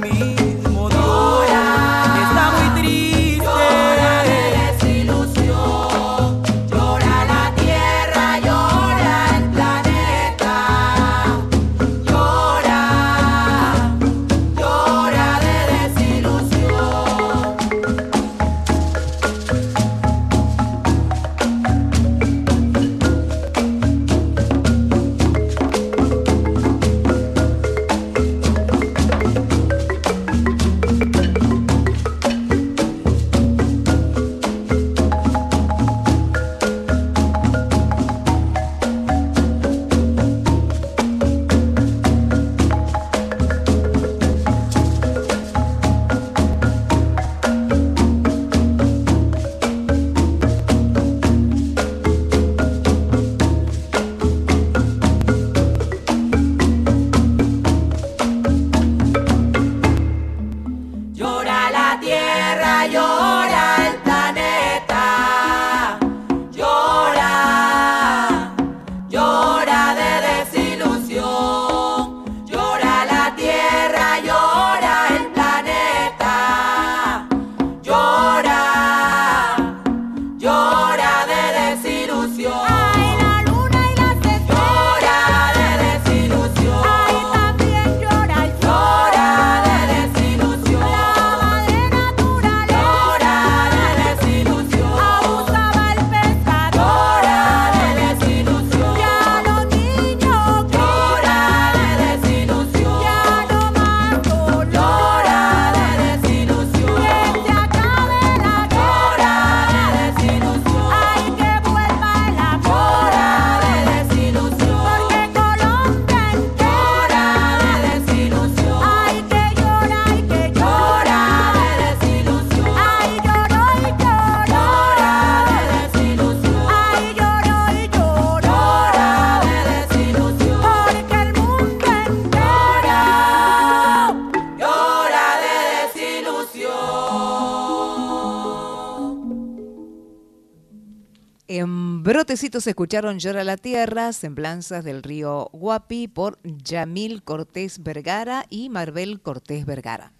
Brotecitos escucharon Llora la Tierra, Semblanzas del Río Guapi por Yamil Cortés Vergara y Marbel Cortés Vergara.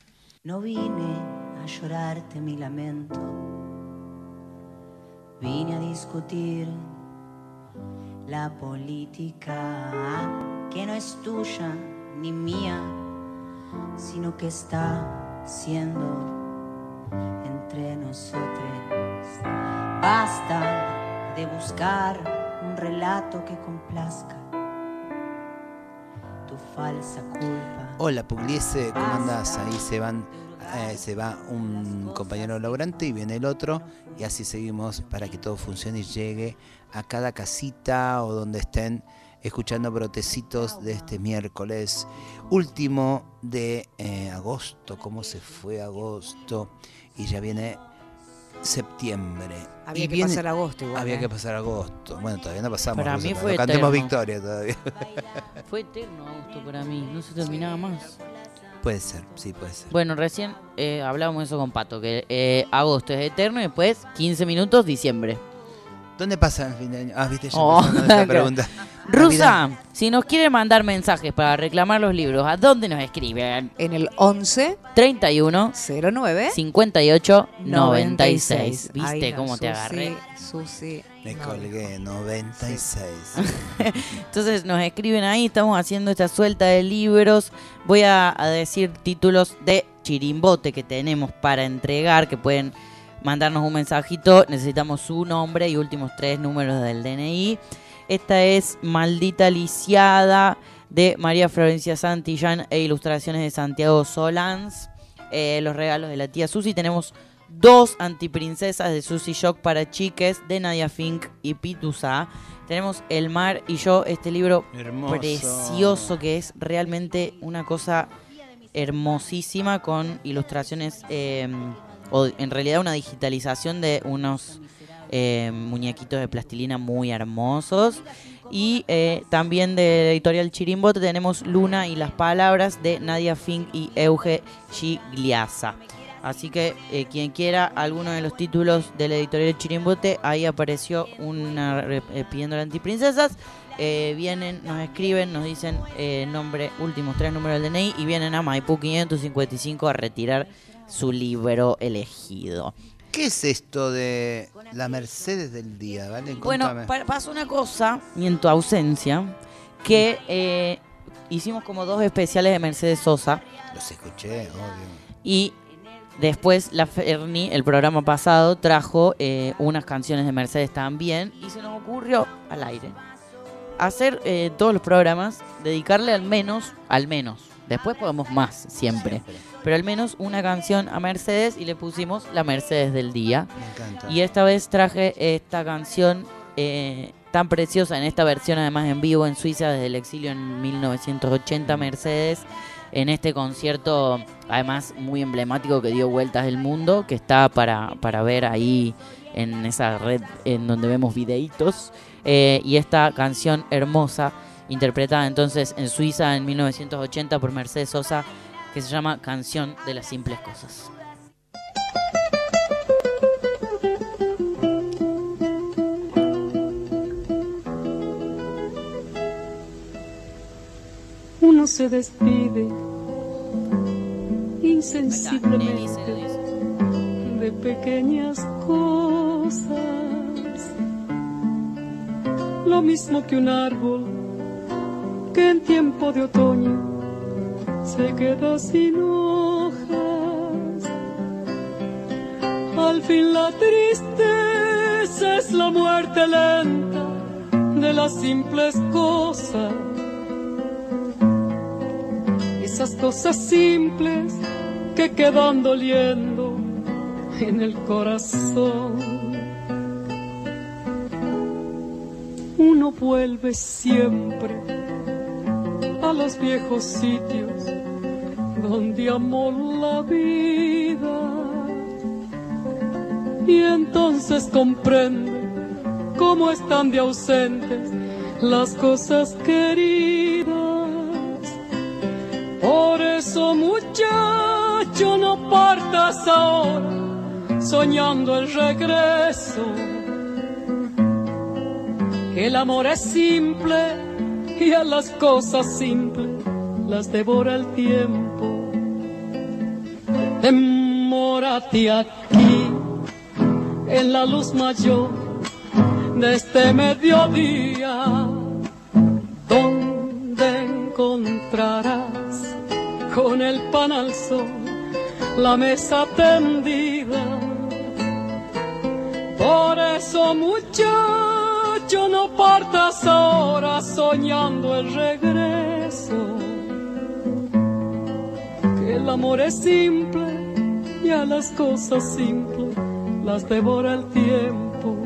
No vine a llorarte mi lamento, vine a discutir la política que no es tuya ni mía, sino que está siendo entre nosotros. Basta de buscar un relato que complazca tu falsa culpa. Hola Pugliese, ¿cómo andás? Ahí se van, eh, se va un compañero laburante y viene el otro y así seguimos para que todo funcione y llegue a cada casita o donde estén escuchando brotecitos de este miércoles último de eh, agosto. ¿Cómo se fue agosto? Y ya viene septiembre. Había Y que viene- pasar agosto igual, Había ¿eh? que pasar agosto. Bueno, todavía no pasamos. Para mí fue cantemos eterno. victoria todavía. Fue eterno agosto para mí, no se terminaba más. puede ser, sí, puede ser. Bueno, recién eh, hablábamos eso con Pato, que eh, agosto es eterno y después 15 minutos diciembre. ¿Dónde pasa el fin de año? Ah, viste, ya Oh, esa pregunta. Rusa, si nos quiere mandar mensajes para reclamar los libros, ¿a dónde nos escriben? En el 11 31 09 58 96. Ahí ¿Viste está, cómo te Susi, agarré? Susi. Me colgué, 96. Entonces nos escriben ahí, estamos haciendo esta suelta de libros. Voy a, a decir títulos de chirimbote que tenemos para entregar, que pueden mandarnos un mensajito. Necesitamos su nombre y últimos tres números del DNI. Esta es Maldita Lisiada de María Florencia Santillán e ilustraciones de Santiago Solans. Eh, los regalos de la tía Susi. Tenemos dos antiprincesas de Susi Shock para chiques de Nadia Fink y Pitusa. Tenemos El mar y yo, este libro Hermoso. precioso que es realmente una cosa hermosísima con ilustraciones eh, o en realidad una digitalización de unos eh, muñequitos de plastilina muy hermosos. Y eh, también de editorial Chirimbote tenemos Luna y las palabras de Nadia Fink y Euge Gigliasa. Así que eh, quien quiera alguno de los títulos de la editorial Chirimbote, ahí apareció una eh, pidiendo antiprincesas. Eh, vienen, nos escriben, nos dicen eh, nombre, últimos tres números del DNI y vienen a Maipú 555 a retirar su libro elegido. ¿Qué es esto de la Mercedes del día? ¿Vale? Bueno, pa- pasó una cosa, y en tu ausencia, que eh, hicimos como dos especiales de Mercedes Sosa Los escuché, obvio. y después la Ferni, el programa pasado, trajo eh, unas canciones de Mercedes también y se nos ocurrió al aire hacer eh, todos los programas, dedicarle al menos, al menos, después podemos más siempre, pero al menos una canción a Mercedes y le pusimos la Mercedes del día. Me encanta. Y esta vez traje esta canción eh, tan preciosa en esta versión, además en vivo en Suiza desde el exilio en 1980, Mercedes, en este concierto, además muy emblemático que dio vueltas del mundo, que está para, para ver ahí en esa red en donde vemos videitos. eh, y esta canción hermosa, interpretada entonces en Suiza en 1980 por Mercedes Sosa, que se llama Canción de las Simples Cosas. Uno se despide insensiblemente de pequeñas cosas. Lo mismo que un árbol que en tiempo de otoño se queda sin hojas. Al fin la tristeza es la muerte lenta de las simples cosas esas cosas simples que quedan doliendo en el corazón. Uno vuelve siempre a los viejos sitios donde amó la vida y entonces comprende cómo están de ausentes las cosas queridas. Por eso muchacho no partas ahora soñando el regreso. que el amor es simple y a las cosas simples las devora el tiempo. Demórate aquí en la luz mayor de este mediodía, donde encontrarás con el pan al sol la mesa tendida. Por eso muchacho no partas ahora soñando el regreso, que el amor es simple y a las cosas simples las devora el tiempo.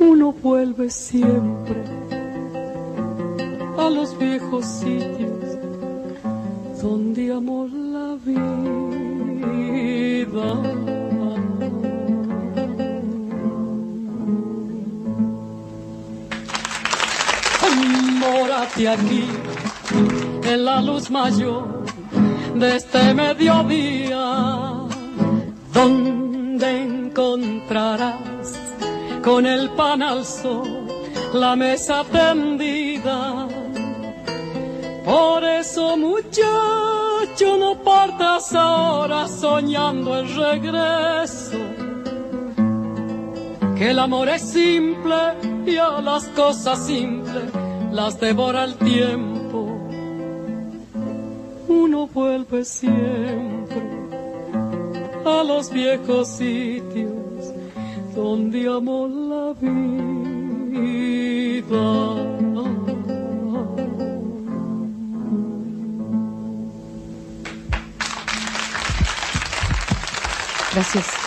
Uno vuelve siempre a los viejos sitios donde amó la vida. Mórate aquí en la luz mayor de este mediodía, donde encontrarás con el pan al sol la mesa tendida. Por eso muchacho no partas ahora soñando el regreso, que el amor es simple y a las cosas simples las devora el tiempo. Uno vuelve siempre a los viejos sitios donde amó la vida. Gracias.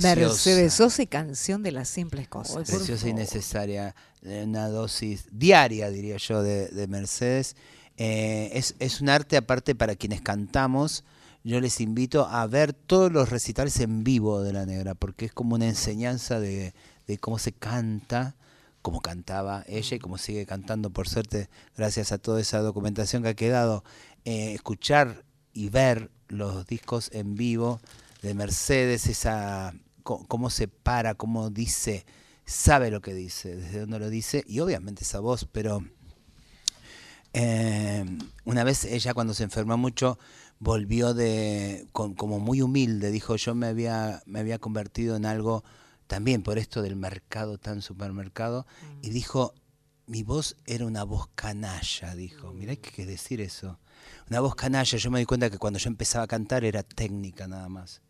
Preciosa. Mercedes Sosa y canción de las simples cosas. Preciosa y necesaria. eh, Una dosis diaria, diría yo, de, de Mercedes. Eh, es, es un arte aparte para quienes cantamos. Yo les invito a ver todos los recitales en vivo de La Negra, porque es como una enseñanza de, de cómo se canta, cómo cantaba ella y cómo sigue cantando, por suerte, gracias a toda esa documentación que ha quedado. Eh, escuchar y ver los discos en vivo de Mercedes, esa cómo se para, cómo dice, sabe lo que dice, desde dónde lo dice, y obviamente esa voz, pero eh, una vez ella cuando se enfermó mucho volvió de con- como muy humilde, dijo yo me había, me había convertido en algo también por esto del mercado tan supermercado, y dijo mi voz era una voz canalla, dijo, mirá que que decir eso. Una voz canalla, yo me di cuenta que cuando yo empezaba a cantar era técnica nada más.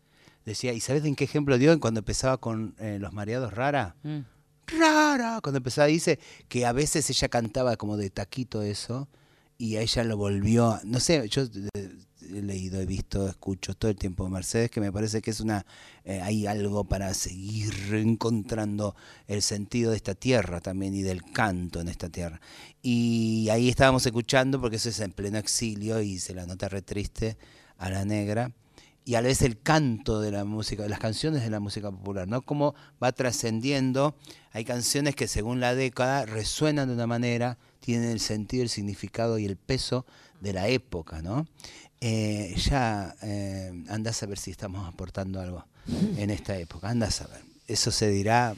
Decía, ¿y sabes en qué ejemplo dio? Cuando empezaba con eh, Los Mareados Rara. Mm. Rara. Cuando empezaba dice que a veces ella cantaba como de taquito eso y a ella lo volvió, no sé, yo he leído, he visto, escucho todo el tiempo Mercedes, que me parece que es una, eh, hay algo para seguir encontrando el sentido de esta tierra también y del canto en esta tierra. Y ahí estábamos escuchando, porque eso es en pleno exilio y se la nota re triste a la negra y a la vez el canto de la música, de las canciones de la música popular, ¿no? Cómo va trascendiendo. Hay canciones que según la década resuenan de una manera, tienen el sentido, el significado y el peso de la época, ¿no? Eh, ya eh, andás a ver si estamos aportando algo en esta época, andás a ver. Eso se dirá,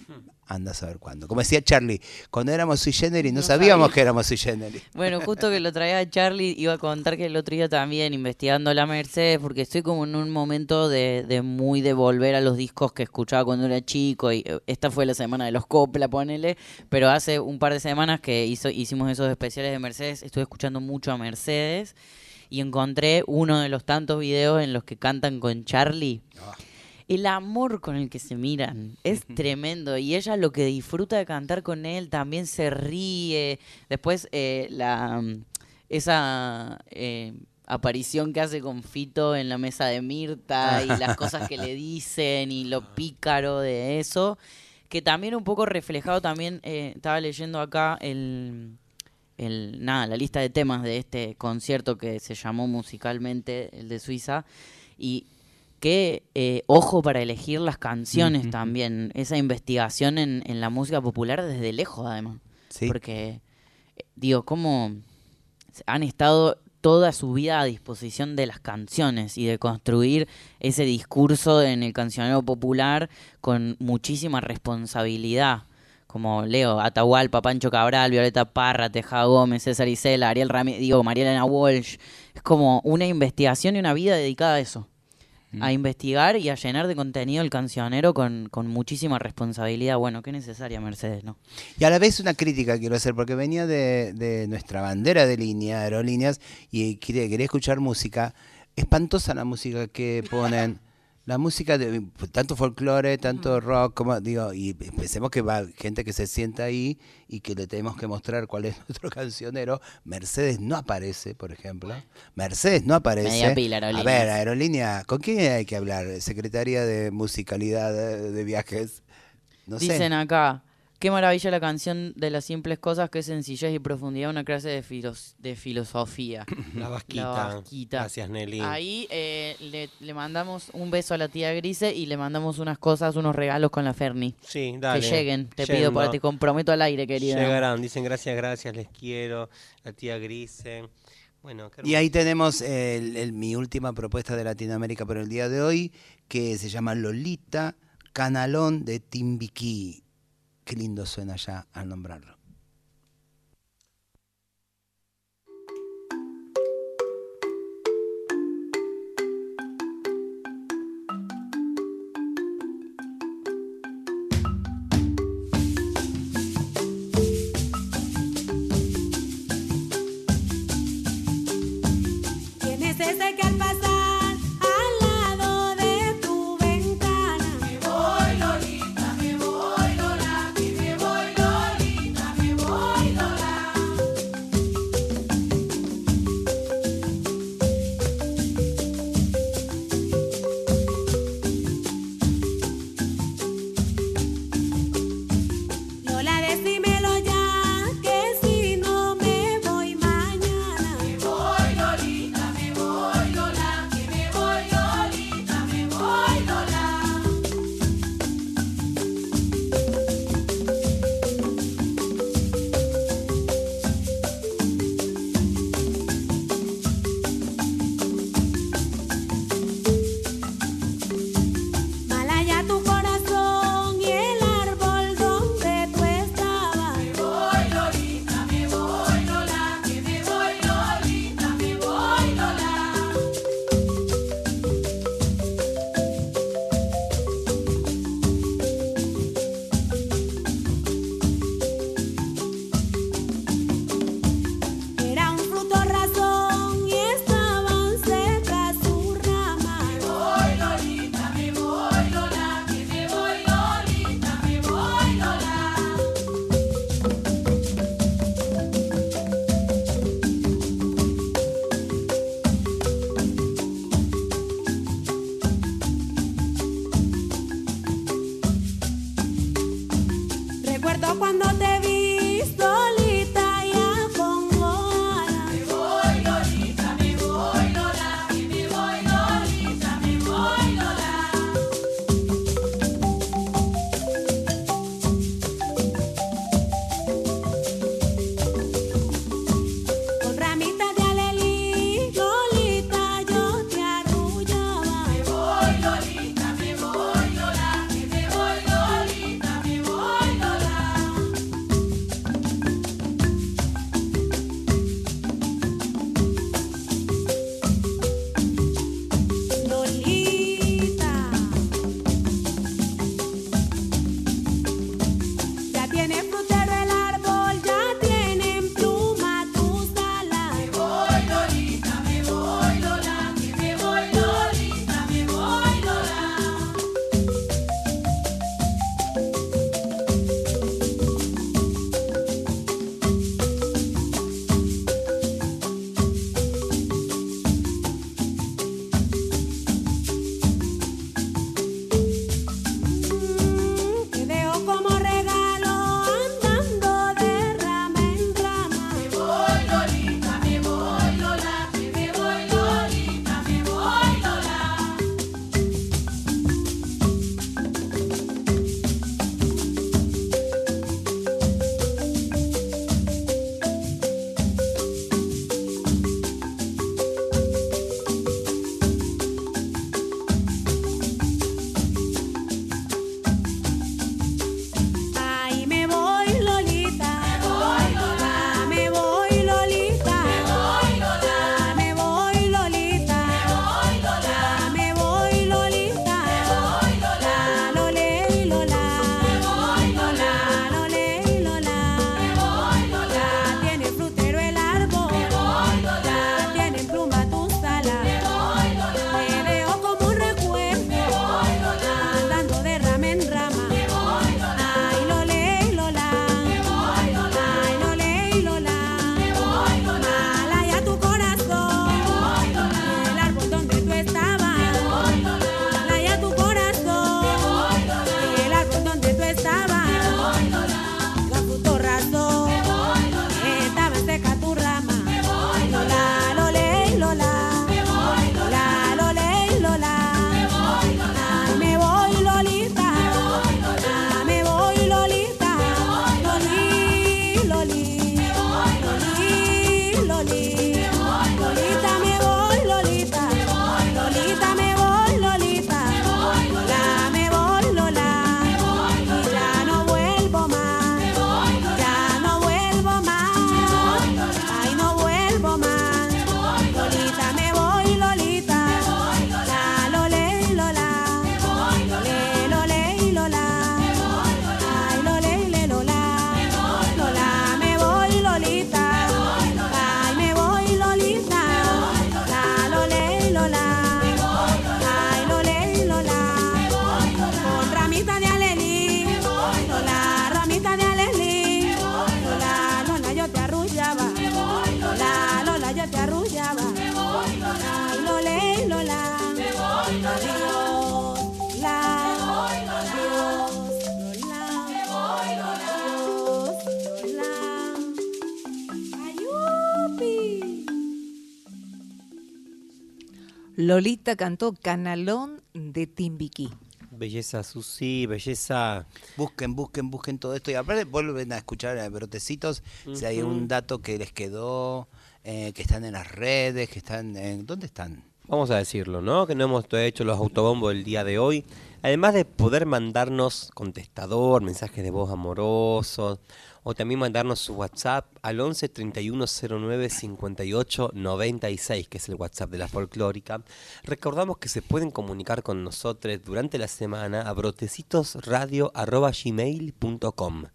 andás a ver cuándo. Como decía Charlie, cuando éramos sui generis no, No sabíamos sabía. que éramos sui generis. Bueno, justo que lo traía Charlie, iba a contar que el otro día también investigando la Mercedes, porque estoy como en un momento de, de muy de volver a los discos que escuchaba cuando era chico, y eh, esta fue la semana de los Copla, ponele, pero hace un par de semanas que hizo, hicimos esos especiales de Mercedes, estuve escuchando mucho a Mercedes, y encontré uno de los tantos videos en los que cantan con Charlie. El amor con el que se miran es tremendo y ella lo que disfruta de cantar con él también se ríe. Después eh, la esa eh, aparición que hace con Fito en la mesa de Mirta y las cosas que le dicen y lo pícaro de eso, que también un poco reflejado también eh, estaba leyendo acá el el nada la lista de temas de este concierto que se llamó musicalmente el de Suiza y qué eh, ojo para elegir las canciones también, esa investigación en, en la música popular desde lejos además. Sí. Porque, eh, digo, cómo han estado toda su vida a disposición de las canciones y de construir ese discurso en el cancionero popular con muchísima responsabilidad. Como Leo, Atahualpa, Pancho Cabral, Violeta Parra, Teja Gómez, César Isela, Ariel Ramírez, digo, María Elena Walsh. Es como una investigación y una vida dedicada a eso. A investigar y a llenar de contenido el cancionero con, con muchísima responsabilidad. Bueno, qué necesaria Mercedes, ¿no? Y a la vez una crítica quiero hacer, porque venía de, de nuestra bandera de línea, aerolíneas, y quería, quería escuchar música. Espantosa la música que ponen. La música de tanto folclore, tanto rock, como digo, y pensemos que va gente que se sienta ahí y que le tenemos que mostrar cuál es nuestro cancionero. Mercedes no aparece, por ejemplo. Mercedes no aparece. Media pila, A Aerolíneas. ver, aerolínea, ¿con quién hay que hablar? Secretaría de Musicalidad de, de Viajes. No sé. Dicen acá, qué maravilla la canción de las simples cosas, qué sencillez y profundidad, una clase de, filos- de filosofía. La vasquita. vasquita. Gracias, Nelly. Ahí eh, le, le mandamos un beso a la tía Grise y le mandamos unas cosas, unos regalos con la Ferni. Sí, dale. Que lleguen, te Yendo. pido, para, te comprometo al aire, querida. Llegarán, dicen gracias, gracias, les quiero. La tía Grise. Bueno, Y ahí tenemos el- el- mi última propuesta de Latinoamérica por el día de hoy, que se llama Lolita Canalón de Timbiquí. Qué lindo suena ya al nombrarlo. Lolita cantó Canalón de Timbiquí. Belleza, Susi, belleza. Busquen, busquen, busquen todo esto y aparte vuelven a escuchar a Brotecitos si hay un dato que les quedó, eh, que están en las redes, que están en... ¿Dónde están? Vamos a decirlo, ¿no? Que no hemos hecho los autobombos el día de hoy. Además de poder mandarnos contestador, mensajes de voz amorosos, o también mandarnos su WhatsApp al 11 31 09 58 96, que es el WhatsApp de la folclórica. Recordamos que se pueden comunicar con nosotros durante la semana a brotecitosradio.gmail.com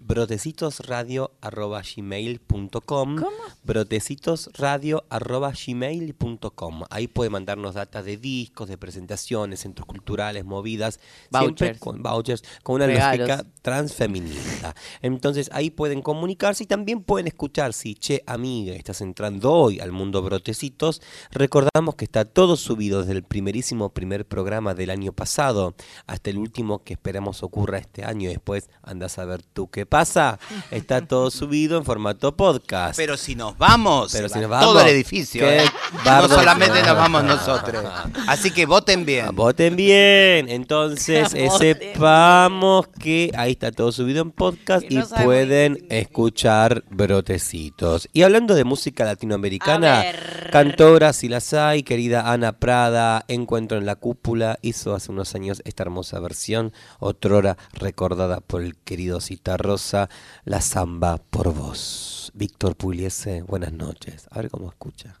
brotecitosradio.gmail.com brotecitosradio.gmail.com Ahí puede mandarnos datas de discos, de presentaciones, centros culturales, movidas, siempre Vouchers. con vouchers, con una Regalos. lógica transfeminista. Entonces ahí pueden comunicarse y también pueden escuchar si, che, amiga, estás entrando hoy al mundo Brotecitos, recordamos que está todo subido desde el primerísimo primer programa del año pasado hasta el último que esperamos ocurra este año después andás a ver tú qué pasa. Está todo subido en formato podcast. Pero si nos vamos, Pero se si va nos vamos, todo el edificio. ¿eh? No solamente nos vamos nosotros. Así que voten bien. Voten bien. Entonces, eh, Voten sepamos que ahí está todo subido en podcast no y pueden escuchar brotecitos. Y hablando de música latinoamericana, cantoras si las hay, querida Ana Prada, Encuentro en la Cúpula, hizo hace unos años esta hermosa versión, otrora recordada por el querido Cita La Zamba por Vos. Víctor Pugliese, buenas noches. A ver cómo escucha.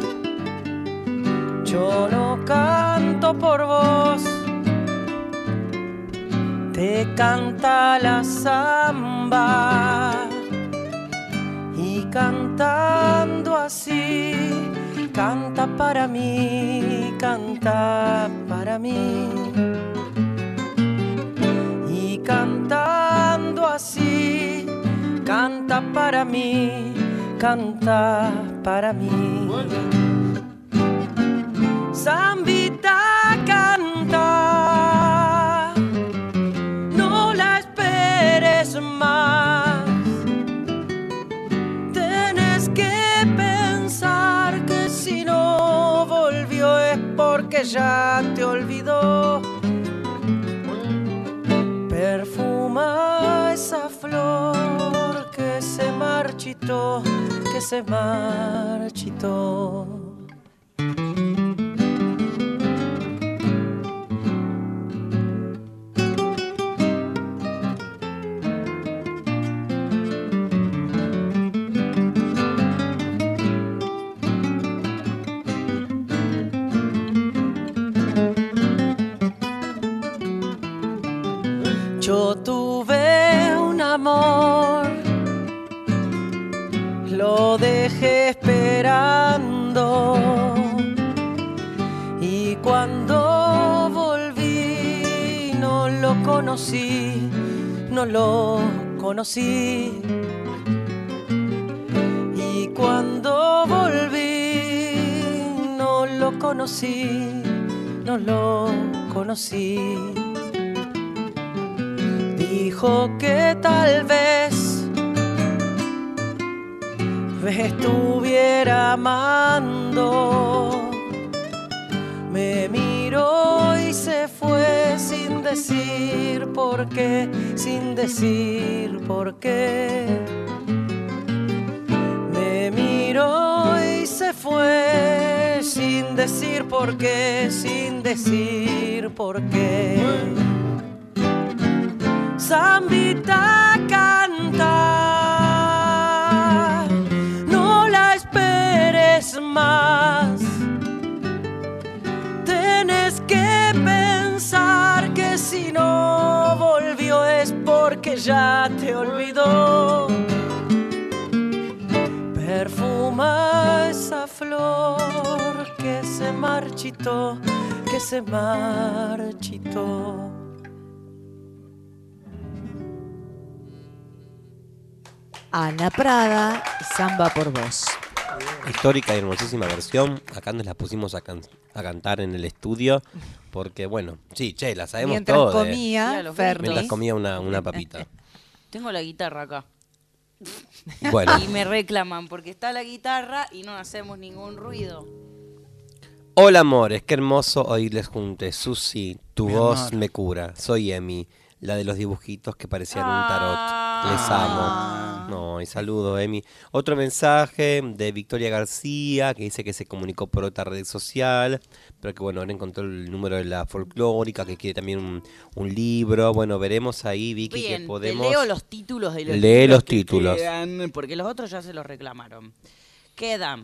Yo no canto por vos, te canta la samba y cantando así, canta para mí, canta para mí. Y cantando así, canta para mí, canta para mí. Zambita canta, no la esperes más. Tenés que pensar que si no volvió es porque ya te olvidó. Perfuma esa flor que se marchitó, que se marchitó. Conocí, no lo conocí. Y cuando volví no lo conocí, no lo conocí dijo que tal vez me estuviera amando. Me miró se fue sin decir por qué, sin decir por qué. Me miró y se fue sin decir por qué, sin decir por qué. zambita canta. No la esperes más. Si no volvió es porque ya te olvidó. Perfuma esa flor que se marchitó, que se marchitó. Ana Prada, Samba por vos. Histórica y hermosísima versión. Acá nos la pusimos a, can- a cantar en el estudio. Porque, bueno, sí, che, la sabemos Mientras todas. comía, los Ferni. Mientras comía una, una papita. Tengo la guitarra acá. Bueno. Y me reclaman porque está la guitarra y no hacemos ningún ruido. Hola amores, qué hermoso oírles juntos. Susi, tu Mi voz amor. me cura. Soy Emi, la de los dibujitos que parecían un tarot. Les Ah. No, y saludo, Emi. Otro mensaje de Victoria García que dice que se comunicó por otra red social, pero que bueno, ahora encontró el número de la folclórica, que quiere también un, un libro. Bueno, veremos ahí, Vicky, Bien, que podemos. te leo los títulos de los Lee libros los que títulos. quedan, porque los otros ya se los reclamaron. Quedan.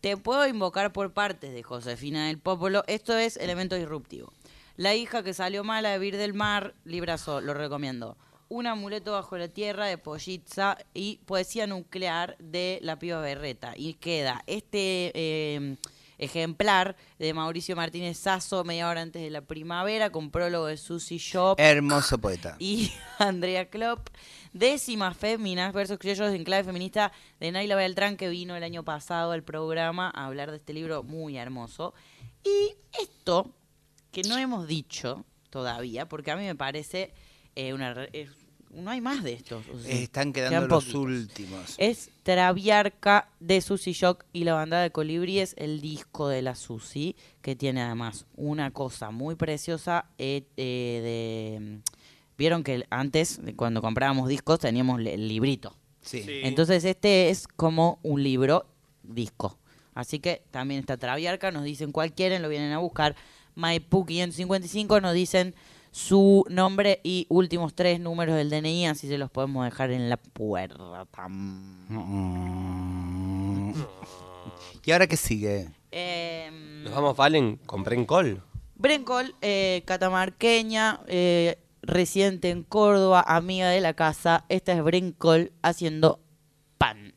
Te puedo invocar por partes de Josefina del Popolo. Esto es elemento disruptivo. La hija que salió mala de Vir del Mar, Librazo, lo recomiendo. Un amuleto bajo la tierra de Pollitza y poesía nuclear de la piba Berreta. Y queda este eh, ejemplar de Mauricio Martínez Sasso, media hora antes de la primavera, con prólogo de Susie Shop Hermoso poeta. y Andrea Klopp. Décimas féminas versus criollos en clave feminista de Naila Beltrán, que vino el año pasado al programa a hablar de este libro muy hermoso. Y esto, que no hemos dicho todavía, porque a mí me parece eh, una... es- no hay más de estos. o sea, Están quedando quedan los poquitos. últimos. Es Traviarca de Susi Shock y la banda de Colibríes, el disco de la Susi, que tiene además una cosa muy preciosa eh, eh, de... Vieron que antes, cuando comprábamos discos, teníamos el librito. Sí. Entonces este es como un libro disco. Así que también está Traviarca, nos dicen cuál quieren, lo vienen a buscar. Maipú 555 nos dicen su nombre y últimos tres números del DNI, así se los podemos dejar en la puerta. ¿Y ahora qué sigue? Em, Nos vamos, Valen, compré en col. Brencol, eh, catamarqueña, eh, residente en Córdoba, amiga de la casa. Esta es Brencol haciendo pan.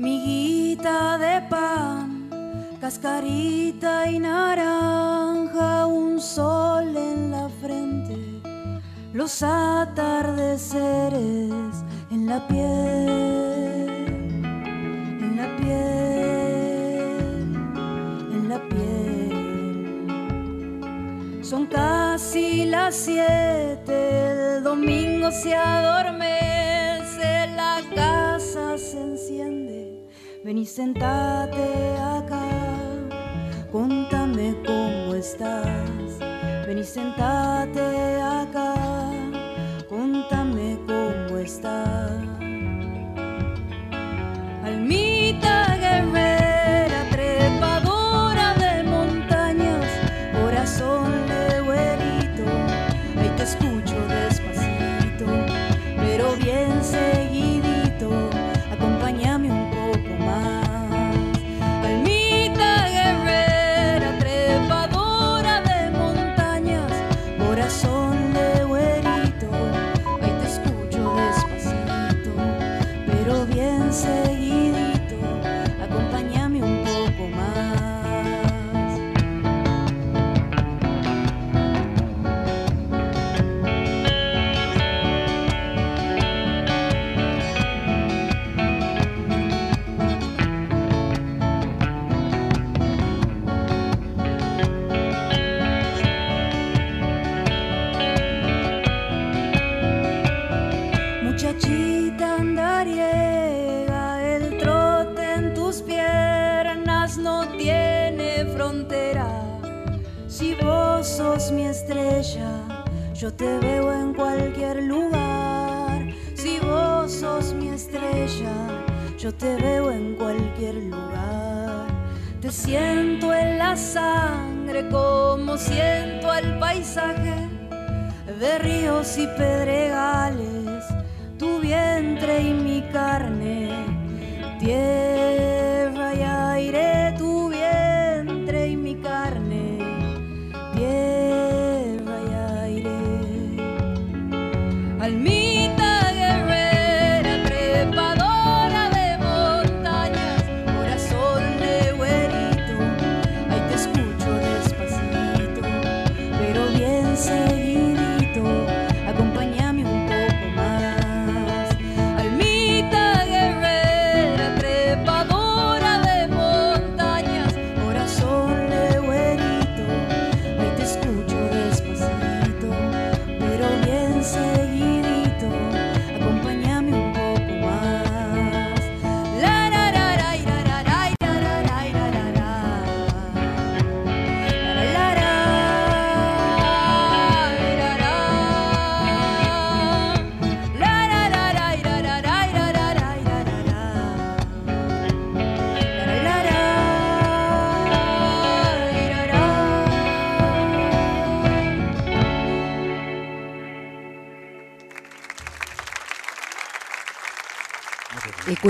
Miguita de pan, cascarita y naranja, un sol en la frente, los atardeceres en la piel, en la piel, en la piel. Son casi las siete, el domingo se adormece, la casa se enciende. Ven y sentate acá, contame cómo estás. Ven y sentate acá, contame cómo estás.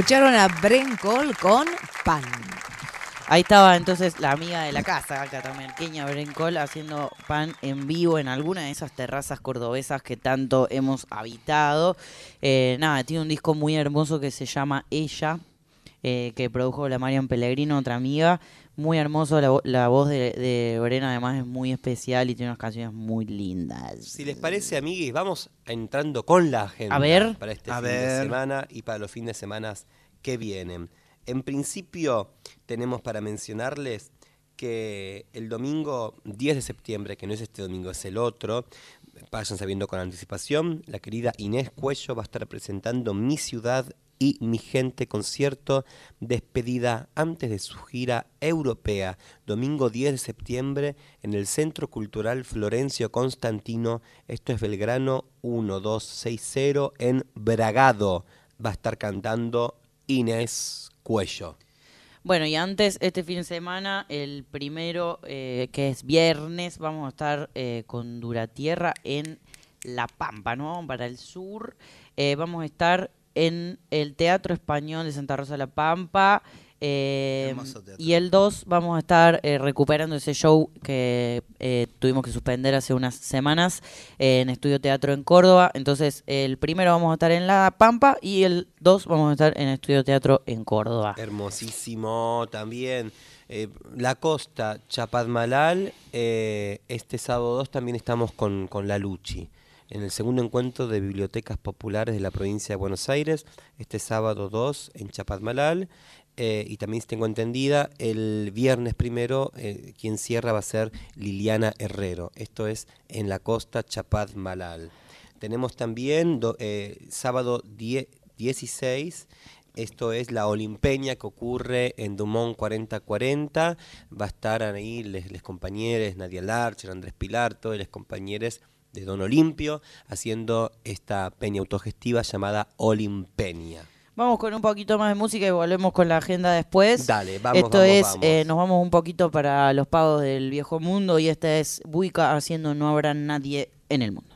Escucharon a Bren Cole con Pan. Ahí estaba entonces la amiga de la casa, catamarqueña Brencol, haciendo pan en vivo en alguna de esas terrazas cordobesas que tanto hemos habitado. Eh, nada, tiene un disco muy hermoso que se llama Ella, eh, que produjo la Marian Pellegrino, otra amiga. Muy hermoso, la, la voz de, de Brena además es muy especial y tiene unas canciones muy lindas. Si les parece, amiguis, vamos entrando con la agenda A ver. para este A fin de semana y para los fines de semana que vienen. En principio, tenemos para mencionarles que el domingo 10 de septiembre, que no es este domingo, es el otro, vayan sabiendo con anticipación, la querida Inés Cuello va a estar presentando Mi Ciudad y Mi Gente concierto despedida antes de su gira europea, domingo 10 de septiembre en el Centro Cultural Florencio Constantino, esto es Belgrano 1260 en Bragado, va a estar cantando Inés Cuello. Bueno, y antes, este fin de semana, el primero, eh, que es viernes, vamos a estar eh, con Duratierra en La Pampa, ¿no? Para el sur. Eh, vamos a estar en el Teatro Español de Santa Rosa de La Pampa. eh, y el 2 vamos a estar eh, recuperando ese show que eh, tuvimos que suspender hace unas semanas en Estudio Teatro en Córdoba. Entonces, el primero vamos a estar en La Pampa y el 2 vamos a estar en Estudio Teatro en Córdoba. Hermosísimo también. La costa, Chapadmalal, este sábado 2 también estamos con, con la Luchi. En el segundo encuentro de bibliotecas populares de la provincia de Buenos Aires, este sábado 2 en Chapadmalal. eh, y también, si tengo entendida, el viernes primero, eh, quien cierra va a ser Liliana Herrero. Esto es en la costa Chapadmalal. Tenemos también eh, sábado 10 16 esto es la Olimpeña que ocurre en Dumont 4040. Va a estar ahí les compañeros Nadia Larcher, Andrés Pilar, todos los compañeros de Don Olimpio haciendo esta peña autogestiva llamada Olimpeña. Vamos con un poquito más de música y volvemos con la agenda después. Dale, vamos, Esto vamos, es, vamos. eh, nos vamos un poquito para los pagos del viejo mundo y esta es Buica haciendo No habrá nadie en el mundo.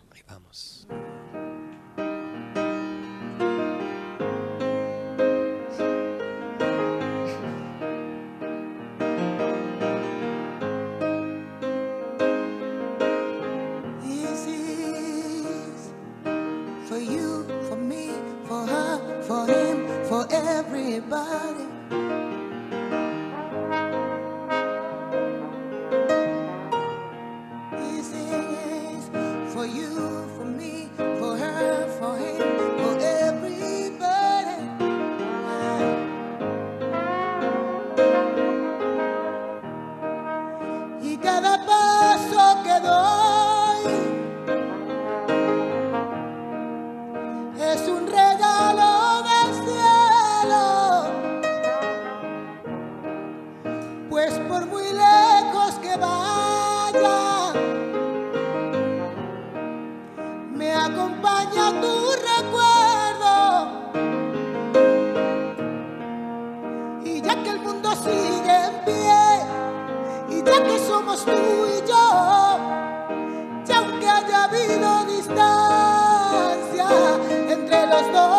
Everybody. Tú y yo, y aunque haya habido distancia entre los dos,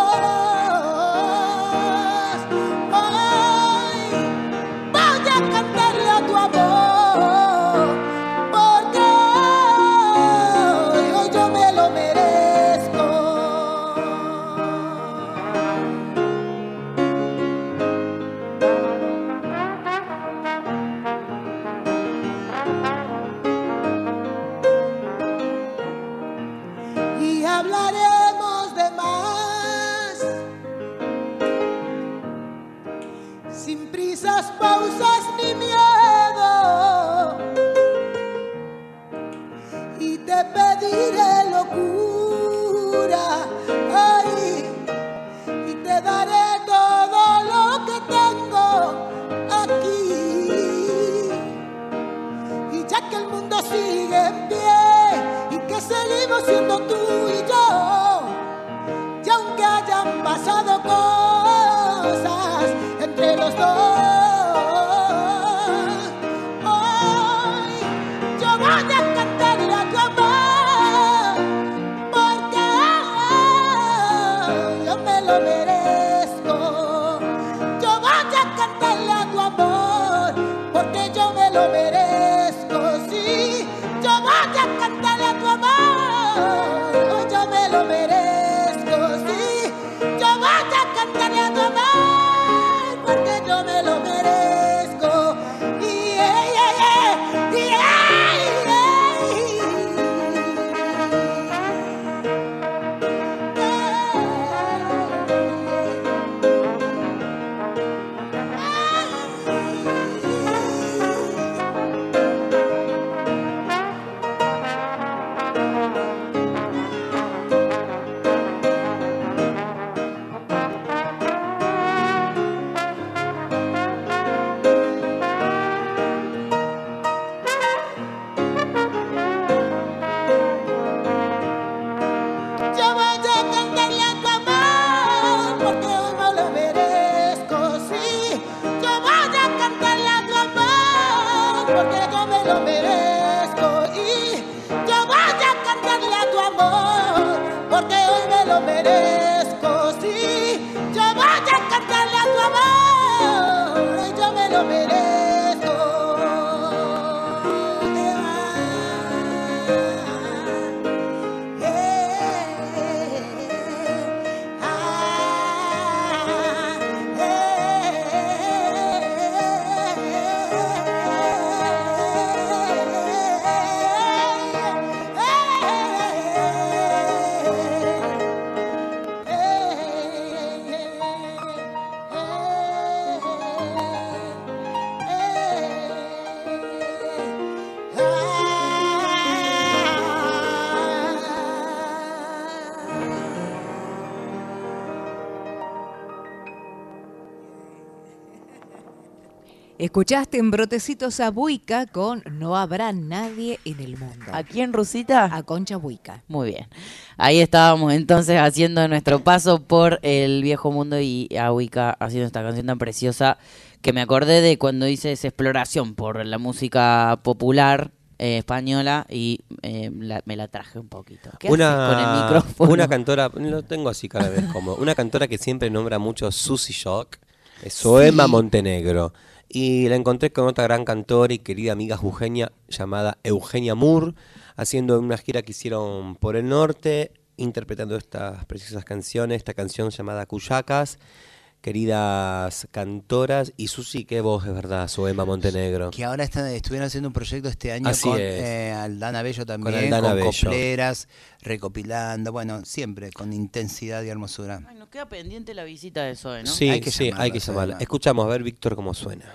Escuchaste en Brotecitos a Buica con No habrá nadie en el mundo. ¿A quién, Rusita? A Concha Buica. Muy bien. Ahí estábamos entonces haciendo nuestro paso por el viejo mundo y a Wicca haciendo esta canción tan preciosa que me acordé de cuando hice esa exploración por la música popular eh, española y eh, la- me la traje un poquito. ¿Qué haces con el micrófono? Una cantora, lo tengo así cada vez como, una cantora que siempre nombra mucho Susie Shock, es Soema Sí. Montenegro. Y la encontré con otra gran cantora y querida amiga jujeña llamada Eugenia Moore, haciendo una gira que hicieron por el norte, interpretando estas preciosas canciones, esta canción llamada Cuyacas. Queridas cantoras, y Susi, qué voz es verdad, Soema Montenegro. Que ahora están, estuvieron haciendo un proyecto este año Así con es. eh, Aldana Bello también, con, Aldana Bello. copleras, recopilando, bueno, siempre con intensidad y hermosura. Ay, nos queda pendiente la visita de Zoe, ¿no? Sí, Hay que sí, llamarla, hay que llamarla. Escuchamos a ver, Víctor, cómo suena.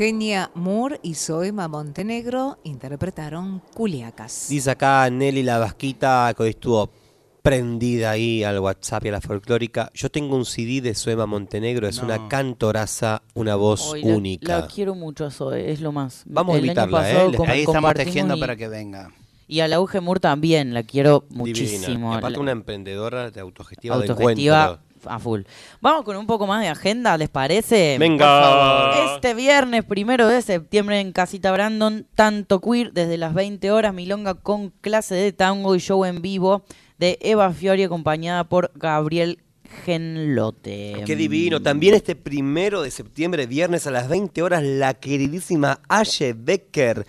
Eugenia Moore y Zoema Montenegro interpretaron Culiacas. Dice acá Nelly la Vasquita que hoy estuvo prendida ahí al WhatsApp y a la folclórica. Yo tengo un CD de Suema Montenegro, es una cantoraza, una voz Hoy única. La, quiero mucho a Zoe, es lo más. Vamos a El invitarla, ¿eh? Ahí estamos tejiendo y- para que venga. Y a la Uge Moore también, la quiero Divina. muchísimo. Y aparte La- una emprendedora de autogestiva, de autogestiva encuentro. A full. Vamos con un poco más de agenda, ¿les parece? Venga. Este viernes, primero de septiembre, en Casita Brandon, tanto queer, desde las 20 horas, Milonga con clase de tango y show en vivo de Eva Fiori, acompañada por Gabriel Genlote. Qué divino. También este primero de septiembre, viernes a las 20 horas, la queridísima Aye Becker,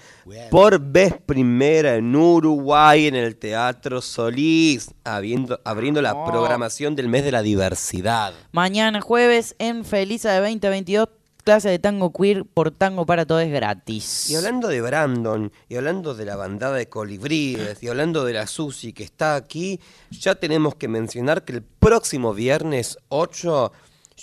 por vez primera en Uruguay, en el Teatro Solís, habiendo- abriendo la Oh. programación del mes de la diversidad. Mañana jueves en Felisa de 2022, clase de tango queer por Tango para Todos gratis. Y hablando de Brandon, y hablando de la bandada de colibríes, y hablando de la Susi que está aquí, ya tenemos que mencionar que el próximo viernes 8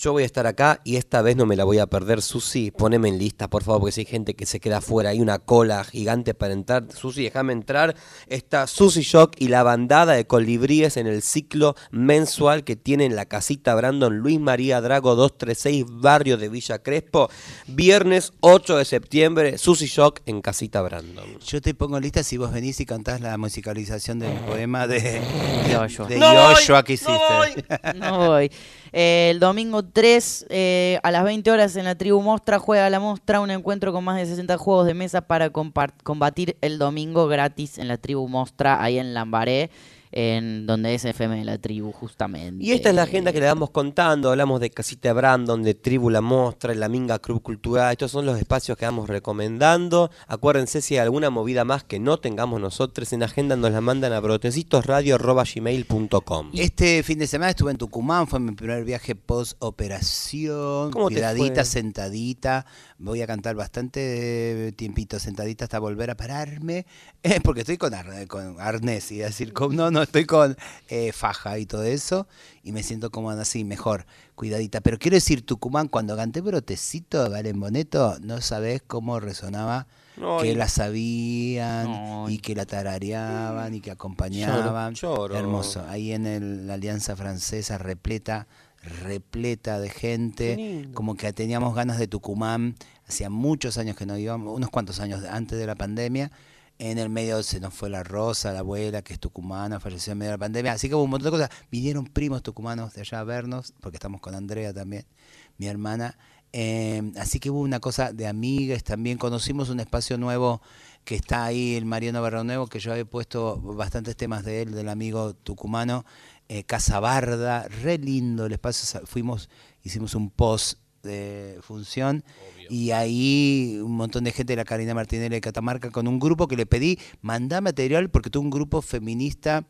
Yo voy a estar acá y esta vez no me la voy a perder. Susi, poneme en lista, por favor, porque si hay gente que se queda afuera, hay una cola gigante para entrar. Susi, déjame entrar. Está Susi Shock y la bandada de colibríes en el ciclo mensual que tiene en la casita Brandon Luis María Drago 236, barrio de Villa Crespo. Viernes 8 de septiembre, Susi Shock en casita Brandon. Yo te pongo en lista si vos venís y cantás la musicalización del poema de, de, Yoyo. de No voy, que no hiciste. No voy. Eh, el domingo 3 eh, a las 20 horas en la tribu Mostra juega la Mostra, un encuentro con más de 60 juegos de mesa para combatir el domingo gratis en la tribu Mostra, ahí en Lambaré, en donde es FM de la tribu, justamente. Y esta es la agenda que le vamos contando. Hablamos de Casita Brandon, de Tribu La Mostra, la Minga Club Cultural. Estos son los espacios que vamos recomendando. Acuérdense si hay alguna movida más que no tengamos nosotros en agenda, nos la mandan a brotecitosradio.gmail.com. Este fin de semana estuve en Tucumán, fue mi primer viaje post operación, ¿Cómo te cuidadita, sentadita. Voy a cantar bastante tiempito sentadita hasta volver a pararme, eh, porque estoy con, ar- con arnés, y decir, con, no, no, estoy con eh, faja y todo eso, y me siento como así, mejor, cuidadita. Pero quiero decir, Tucumán, cuando canté Brotecito de Valen Boneto, no sabés cómo resonaba. Que la sabían y que la tarareaban y que acompañaban. Hermoso. Ahí en el- la Alianza Francesa repleta, repleta de gente, como que teníamos ganas de Tucumán, hacía muchos años que no íbamos, unos cuantos años antes de la pandemia, en el medio se nos fue la Rosa, la abuela, que es tucumana, falleció en medio de la pandemia, así que hubo un montón de cosas, vinieron primos tucumanos de allá a vernos, porque estamos con Andrea también, mi hermana, eh, así que hubo una cosa de amigas también, conocimos un espacio nuevo que está ahí, el Mariano Barronuevo, que yo había puesto bastantes temas de él, del amigo tucumano, eh, Casa Barda, re lindo el espacio, fuimos, hicimos un post de función y ahí un montón de gente de la Karina Martinelli de Catamarca con un grupo que le pedí, mandá material porque tuvo un grupo feminista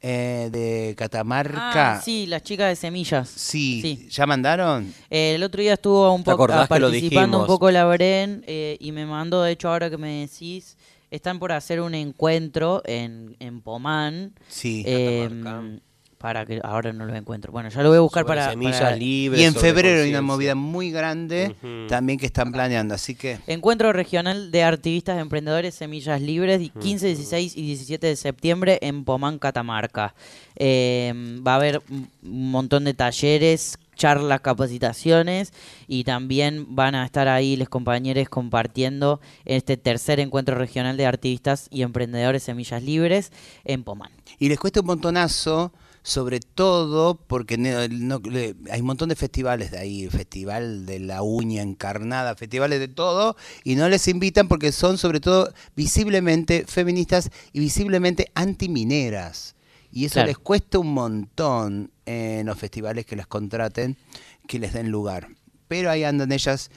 eh, de Catamarca. Ah, sí, las chicas de semillas. Sí, ¿ya mandaron? Eh, el otro día estuvo un ¿Te poco lo participando un poco la Bren eh, y me mandó, de hecho, ahora que me decís, están por hacer un encuentro en, en Pomán. Sí. eh, para que ahora no lo encuentro. Bueno, ya lo voy a buscar Sobre para, semillas para- libres. Y en febrero hay una movida muy grande también que están planeando, así que... Encuentro regional de activistas emprendedores Semillas Libres, y 15, 16 y 17 de septiembre en Pomán, Catamarca. Eh, va a haber un montón de talleres, charlas, capacitaciones y también van a estar ahí los compañeros compartiendo este tercer encuentro regional de activistas y emprendedores Semillas Libres en Pomán. Y les cuesta un montonazo, sobre todo porque no- no- le- hay un montón de festivales de ahí, festival de la uña encarnada, festivales de todo, y no les invitan porque son sobre todo visiblemente feministas y visiblemente antimineras. Y eso Claro. les cuesta un montón en los festivales que las contraten, que les den lugar. Pero ahí andan ellas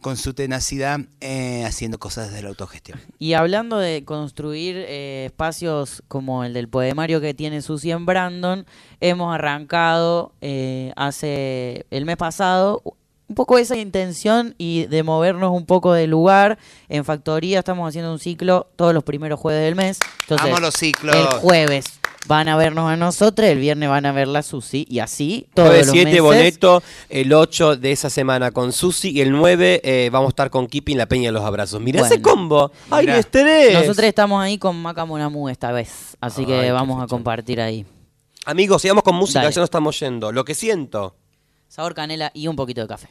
con su tenacidad eh, haciendo cosas desde la autogestión. Y hablando de construir eh, espacios como el del poemario que tiene Susi en Brandon, hemos arrancado eh, hace el mes pasado un poco esa intención y de movernos un poco de lugar. En Factoría estamos haciendo un ciclo todos los primeros jueves del mes. Entonces, Amo los ciclos. El jueves van a vernos a nosotros, el viernes van a ver la Susi y así todos Jueves los 7 meses. Boneto, el 8 de esa semana con Susi y el 9 eh, vamos a estar con Kipi en la Peña de los Abrazos. Mirá ese Bueno. combo. ¡Ay, Mirá. les tenés! Nosotros estamos ahí con Maca Monamu esta vez, así Ay, que vamos a compartir ahí. Amigos, sigamos con música, Dale. ya nos estamos yendo. Lo que siento. Sabor canela y un poquito de café.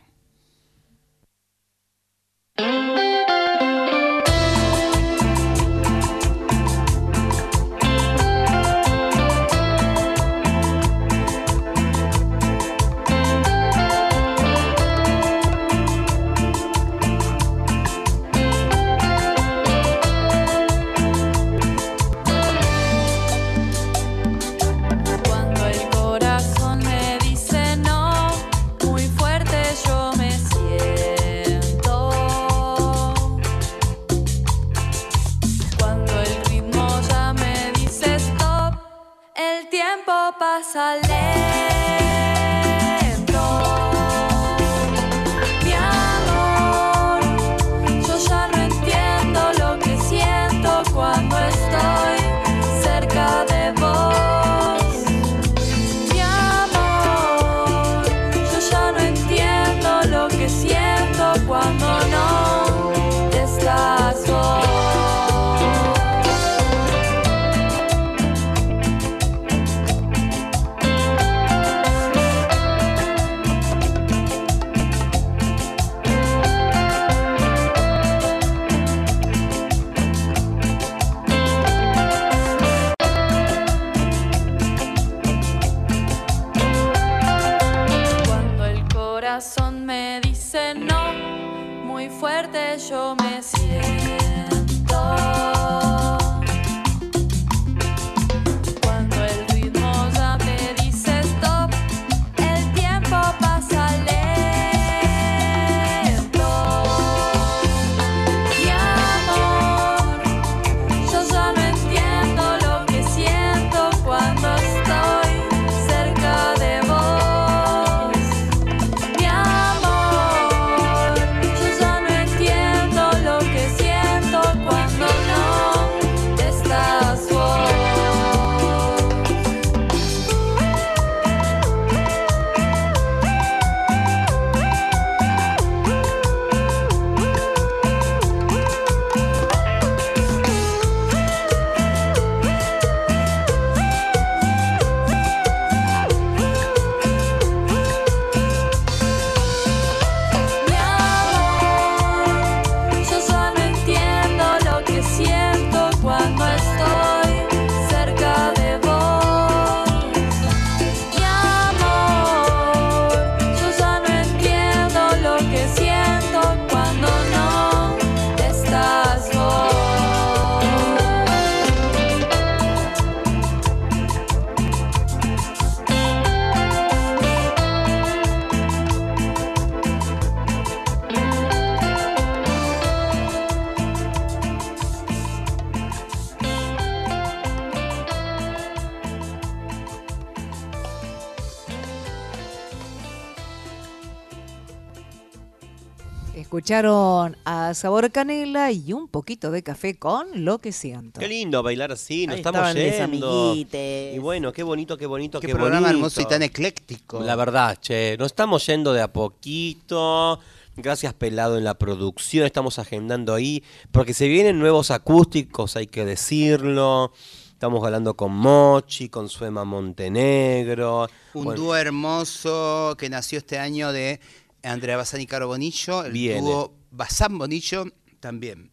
Escucharon a Sabor Canela y un poquito de café con lo que siento. Qué lindo bailar así, nos Ahí estamos yendo. amiguites. Y bueno, qué bonito, qué bonito, Qué qué, programa bonito. hermoso y tan ecléctico. La verdad, che, nos estamos yendo de a poquito. Gracias Pelado en la producción, estamos agendando ahí, porque se vienen nuevos acústicos, hay que decirlo. Estamos hablando con Mochi, con Suema Montenegro. Un Bueno, dúo hermoso que nació este año de Andrea Bazán y Caro Bonillo. El Viene. dúo Bazán Bonillo también.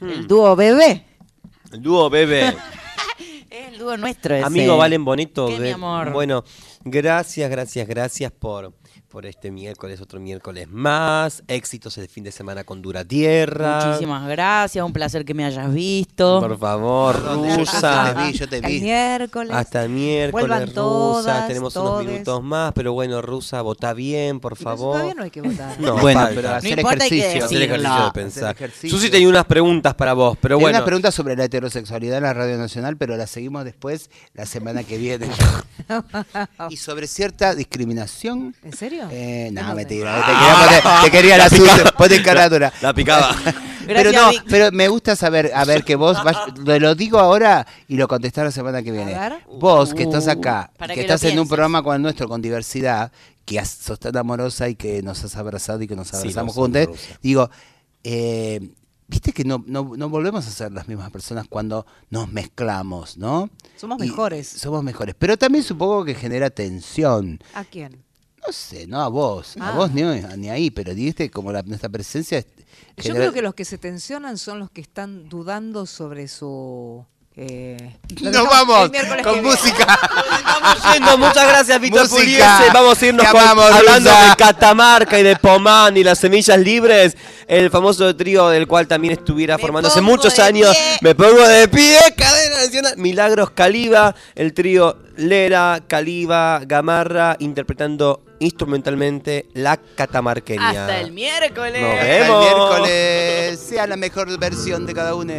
El dúo bebé. El dúo bebé. Es el dúo nuestro ese. Amigo Valen Bonito. ¿Qué, mi amor? Bueno, gracias, gracias, gracias por, por este miércoles, otro miércoles más. Éxitos el fin de semana con Dura Tierra. Muchísimas gracias, un placer que me hayas visto. Por favor, Rusa. te vi, yo te El vi. miércoles. Hasta el miércoles, Vuelvan Rusa. todas, Tenemos todes. unos minutos más, pero bueno, Rusa, vota bien, por favor. Todavía no hay que votar. No, Bueno, pero No hacer importa, hay que ejercicio. Hacer ejercicio de pensar. Susi tenía unas preguntas para vos, pero bueno. una pregunta sobre la heterosexualidad en la Radio Nacional, pero la seguimos después la semana que viene. y sobre cierta discriminación. ¿En serio? Eh, no, mentira. Te quería, poner- te quería la, sucia, ponte en caradura. La picaba. Pero Gracias, no, Vic. pero me gusta saber, a ver, que vos, vas- lo, digo ahora y lo contestás la semana que viene. ver. Vos, que estás acá, Uh, Para que estás en un programa como el nuestro, con diversidad, que has- sos tan amorosa y que nos has abrazado y que nos abrazamos juntos, digo, eh, viste que no, no, no volvemos a ser las mismas personas cuando nos mezclamos, ¿no? Somos Y mejores. Somos mejores, pero también supongo que genera tensión. ¿A quién? No sé, no a vos, a Ah. vos ni, ni ahí, pero viste como la, nuestra presencia es- Yo creo que los que se tensionan son los que están dudando sobre su... Eh, Nos dejamos vamos con música. Estamos yendo, muchas gracias, Víctor. Puliese. Vamos a irnos con- amamos, hablando Rusa. de Catamarca y de Pomán y las semillas libres. El famoso trío del cual también estuviera formando hace muchos años. pie. Me pongo de pie, cadena nacional. Milagros Caliba, el trío Lera, Caliba, Gamarra, interpretando instrumentalmente la catamarqueña. Hasta el miércoles. Nos Hasta el miércoles sea la mejor versión de cada uno.